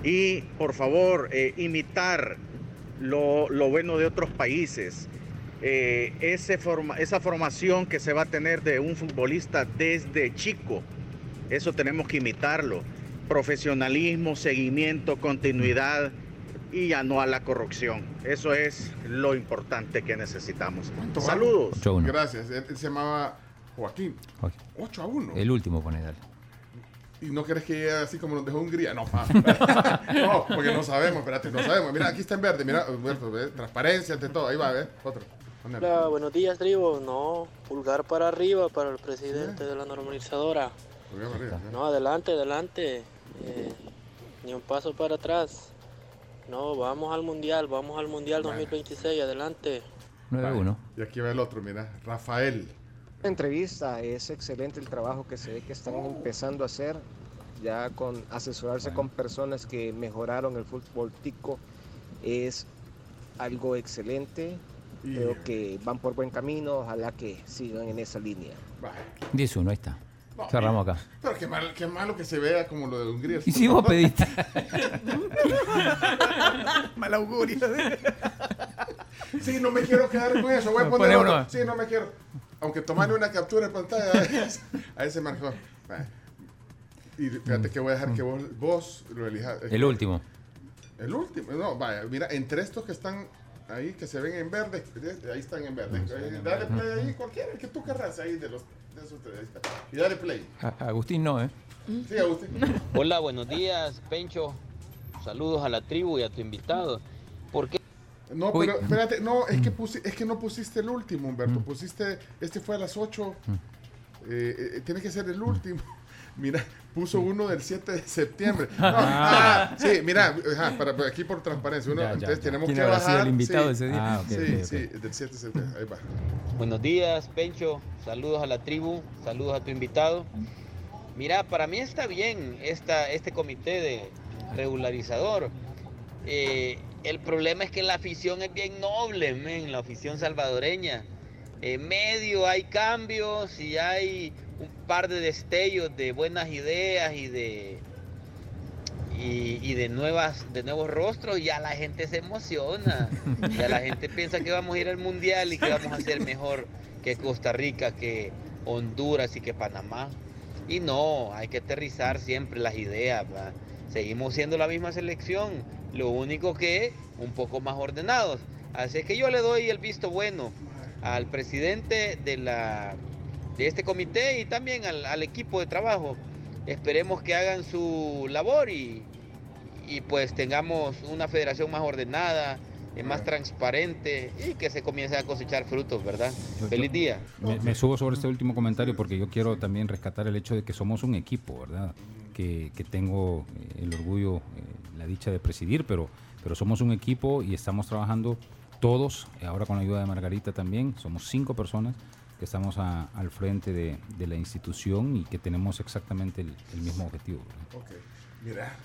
Y, por favor, eh, imitar lo, lo bueno de otros países. Eh, esa formación que se va a tener de un futbolista desde chico, eso tenemos que imitarlo. Profesionalismo, seguimiento, continuidad y ya no a la corrupción. Eso es lo importante que necesitamos. Saludos. 8 a 1. Gracias. Él, él se llamaba Joaquín. Joaquín. 8 a 1. El último pone, dale. Y no querés que así como nos dejó Hungría. No, pa. *laughs* no, porque no sabemos, espérate, no sabemos. Mira, aquí está en verde. Mira, transparencia ante todo. Ahí va, ve. Otro. Hola, buenos días, tribu. No, pulgar para arriba para el presidente de la normalizadora. Pulgar para arriba, ¿eh? No, adelante, adelante. Eh, ni un paso para atrás. No, vamos al mundial, vamos al mundial 2026, adelante. 9 a 1. Y aquí va el otro, mira. Rafael. La entrevista es excelente el trabajo que se ve que están empezando a hacer, ya con asesorarse con personas que mejoraron el fútbol tico es algo excelente. Creo que van por buen camino, ojalá que sigan en esa línea. 10 a 1, ahí está. No, Cerramos acá. Pero qué, mal, qué malo que se vea como lo de Hungría. Y si vos pediste. *laughs* Mal augurio. Sí, no me quiero quedar con eso. Voy a Pone poner uno. Sí, no me quiero. Aunque tomarle una captura de pantalla a ese, marcador. Y fíjate que voy a dejar que vos, vos lo elijas. El último. El último. No, vaya, mira, entre estos que están ahí, que se ven en verde, ahí están en verde. Dale play ahí, cualquiera, el que tú querrás ahí de los Y dale play. A- Agustín no, ¿eh? Sí, Agustín. Hola, buenos días, Pencho. Saludos a la tribu y a tu invitado. ¿Por qué? No, Uy. pero espérate, no, es que, pusi- es que no pusiste el último, Humberto. Pusiste, este fue a las 8. Eh, eh, tiene que ser el último. *laughs* Mira, puso uno del 7 de septiembre. *laughs* No, ah, sí, mira, ajá, para, para aquí por transparencia. Uno, Ya, ya, entonces ya. tenemos ¿Quién que habrá bajar. sido el invitado sí, ese día? Ah, ok, sí, ok, ok. sí, del 7 de septiembre. Ahí va. Buenos días, Pencho. Saludos a la tribu. Saludos a tu invitado. Mira, para mí está bien esta, este comité de regularizador. Eh, el problema es que la afición es bien noble, men, la afición salvadoreña. En medio hay cambios y hay un par de destellos de buenas ideas y de y, y de nuevas de nuevos rostros ya la gente se emociona. Ya la gente *laughs* piensa que vamos a ir al mundial y que vamos a ser mejor que Costa Rica que Honduras y que Panamá. Y no hay que aterrizar siempre las ideas seguimos siendo la misma selección lo único que un poco más ordenados. Así que yo le doy el visto bueno al presidente de la de este comité y también al, al equipo de trabajo esperemos que hagan su labor y, y pues tengamos una federación más ordenada, eh, más transparente y que se comience a cosechar frutos, ¿verdad? Feliz día. Me, me subo sobre este último comentario porque yo quiero también rescatar el hecho de que somos un equipo, ¿verdad? Que, que tengo eh, el orgullo, eh, la dicha de presidir, pero, pero somos un equipo y estamos trabajando todos, ahora con la ayuda de Margarita también, somos cinco personas que estamos a- al frente de, de la institución y que tenemos exactamente el, el mismo objetivo. ¿verdad? Ok, mira.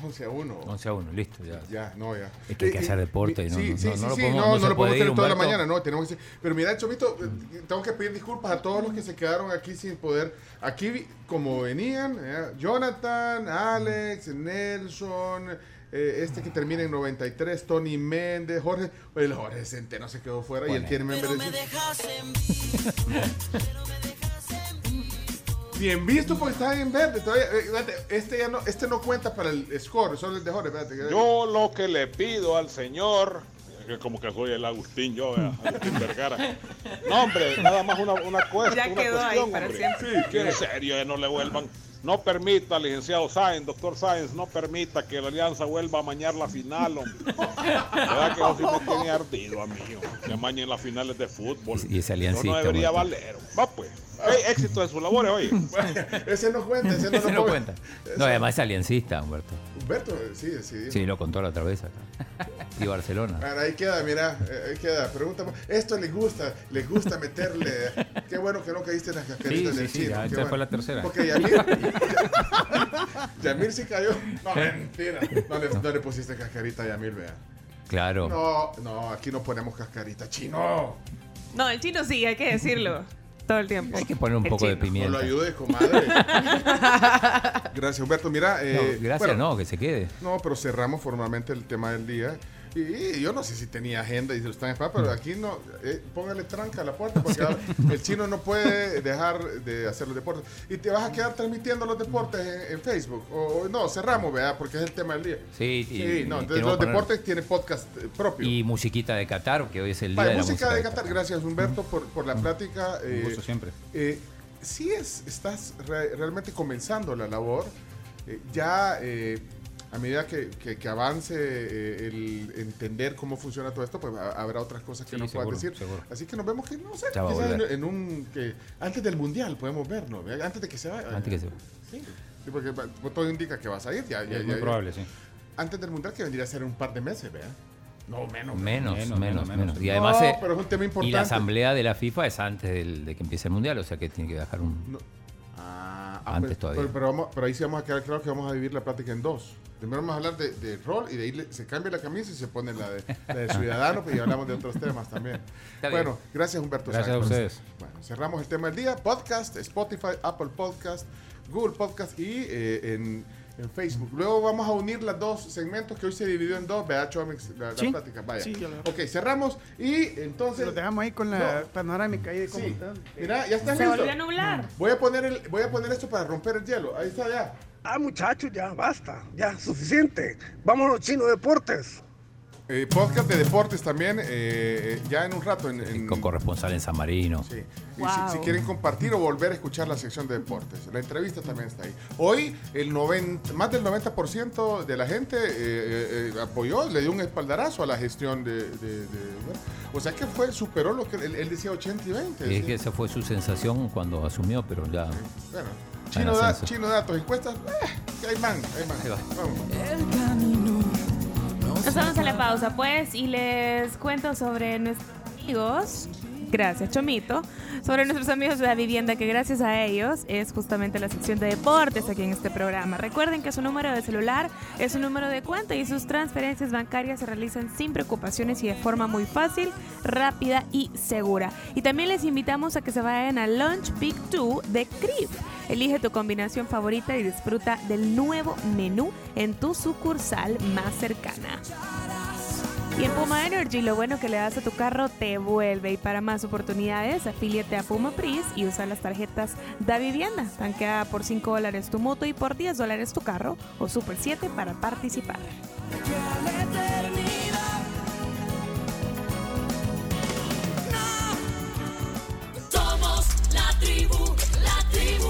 11 a 1. 11 a 1, listo, ya. Ya, no, ya. Es que hay que Eh, hacer eh, deporte y no- sí, no- sí, no sí, lo sí, podemos- no, no no lo podemos ir, tener toda la mañana, no, tenemos que Pero mira, Chomito, eh, tengo que pedir disculpas a todos los que se quedaron aquí sin poder. Aquí, vi- como venían, eh, Jonathan, Alex, Nelson, eh, este que termina en 93, Tony Méndez, Jorge. El Jorge Centeno se quedó fuera y él tiene membresía. Bien visto porque está en verde todavía. Eh, espérate, Este ya no, este no cuenta para el score, solo el de Jorge. espérate, Yo lo que le pido al señor, que como que soy el Agustín, yo, vea, Agustín Vergara. No, hombre, nada más una, una, cuesta, Ya una quedó ahí para hombre. siempre. Sí, que en serio, ya no le vuelvan. No permita, licenciado Sáenz, doctor Sáenz, no permita que la alianza vuelva a mañar la final, hombre. ¿Verdad que eso sí me tiene ardido a mí, hombre, que amañen las finales de fútbol. Y esa Eso aliancita. no debería valer. Va pues. Ey, éxito en sus labores, oye. *laughs* ese no cuenta, ese no, Ese no cuenta. No, además es aliancista, Humberto. Humberto, sí, sí. Sí, lo contó la otra vez acá. Y Barcelona. Bueno, ahí queda, mira, eh, ahí queda. Pregunta, esto les gusta, les gusta meterle. Qué bueno que no caíste en las cascaritas Sí, del sí, sí, chino. ya qué esta bueno. fue la tercera. Porque Yamir, *laughs* Yamir sí cayó. No, mentira. No le, no le pusiste cascarita a Yamir, vea. Claro. No, no, aquí no ponemos cascarita, chino. No, el chino sí, hay que decirlo. Todo el tiempo. Hay que poner un El poco de chino. No pimienta. lo ayudes, comadre. *laughs* Gracias, Humberto. Mira, eh, No, gracias, bueno, no, que se quede. No, pero cerramos formalmente el tema del día. Yo no sé si tenía agenda y se lo están esperando, pero aquí no. eh, póngale tranca a la puerta porque el chino no puede dejar de hacer los deportes. Y te vas a quedar transmitiendo los deportes en, en Facebook. O, o no, cerramos, ¿verdad? Porque es el tema del día. Sí, Sí, y no, entonces los poner- deportes tienen podcast eh, propio. Y musiquita de Qatar, que hoy es el día Vale, de la música música de Qatar, gracias Humberto por, por la plática. Un gusto siempre. Eh, sí es, estás re- realmente comenzando la labor. Eh, ya eh, a medida que, que- que avance eh, el entender cómo funciona todo esto, pues ha- habrá otras cosas que Sí, nos seguro, puedas decir. seguro. Así que nos vemos que no sé, quizás en, un que antes del mundial podemos vernos, antes de que se vaya. Antes que se Sí, sí, porque va- todo indica que vas a ir. Ya, ya- Es muy ya- probable, sí. Antes del mundial que vendría a ser un par de meses, ¿verdad? No, menos. Menos, menos, Menos, menos. menos. Y además, No, eh, pero es un tema y importante. la asamblea de la FIFA es antes del- de que empiece el mundial, o sea que tiene que dejar un. No. Ah, ah, Antes pero, todavía. Pero, pero vamos- pero ahí sí vamos a quedar claro que vamos a vivir la plática en dos. Primero vamos a hablar de, de rol y de ahí se cambia la camisa y se pone la de, la de ciudadano pues, y hablamos de otros temas también. Bueno, gracias Humberto. Gracias Sáenz. a ustedes. Bueno, cerramos el tema del día. Podcast, Spotify, Apple Podcast, Google Podcast y eh, en, en Facebook. Luego vamos a unir los dos segmentos que hoy se dividió en dos. Vea, Chomix, la, la Sí. plática. Vaya. Sí, yo lo- ok, cerramos y entonces... Lo dejamos ahí con la No. panorámica ahí de cómo Sí. está. Mira, ya está Se listo. volvió a nublar. Voy a poner el, voy a poner esto para romper el hielo. Ahí está ya. Ah, muchachos, ya basta, ya suficiente. Vámonos, Chino Deportes. Eh, podcast de deportes también, eh, eh, ya en un rato. En, en- Con corresponsal en San Marino. Sí. Y Wow. si, si quieren compartir o volver a escuchar la sección de deportes, la entrevista también está ahí. Hoy, el 90, más del 90% de la gente eh, apoyó, le dio un espaldarazo a la gestión de. de- de- bueno, o sea que fue, superó lo que él, él decía 80 y 20. Y es sí. que esa fue su sensación cuando asumió, pero ya. Bueno, en chino, da- chino datos, encuestas, eh, ahí van. Ahí va. Vamos. Nos vamos a la pausa, pues, y les cuento sobre nuestros amigos Gracias, Chomito. Sobre nuestros amigos de la vivienda, que gracias a ellos es justamente la sección de deportes aquí en este programa. Recuerden que su número de celular es un número de cuenta y sus transferencias bancarias se realizan sin preocupaciones y de forma muy fácil, rápida y segura. Y también les invitamos a que se vayan a Lunch Pick 2 de Crib. Elige tu combinación favorita y disfruta del nuevo menú en tu sucursal más cercana. Y en Puma Energy, lo bueno que le das a tu carro te vuelve. Y para más oportunidades, afíliate a Puma Pris y usa las tarjetas Da Vivienda. Tanquea por 5 dólares tu moto y por 10 dólares tu carro o Super 7 para participar. Somos la tribu, la tribu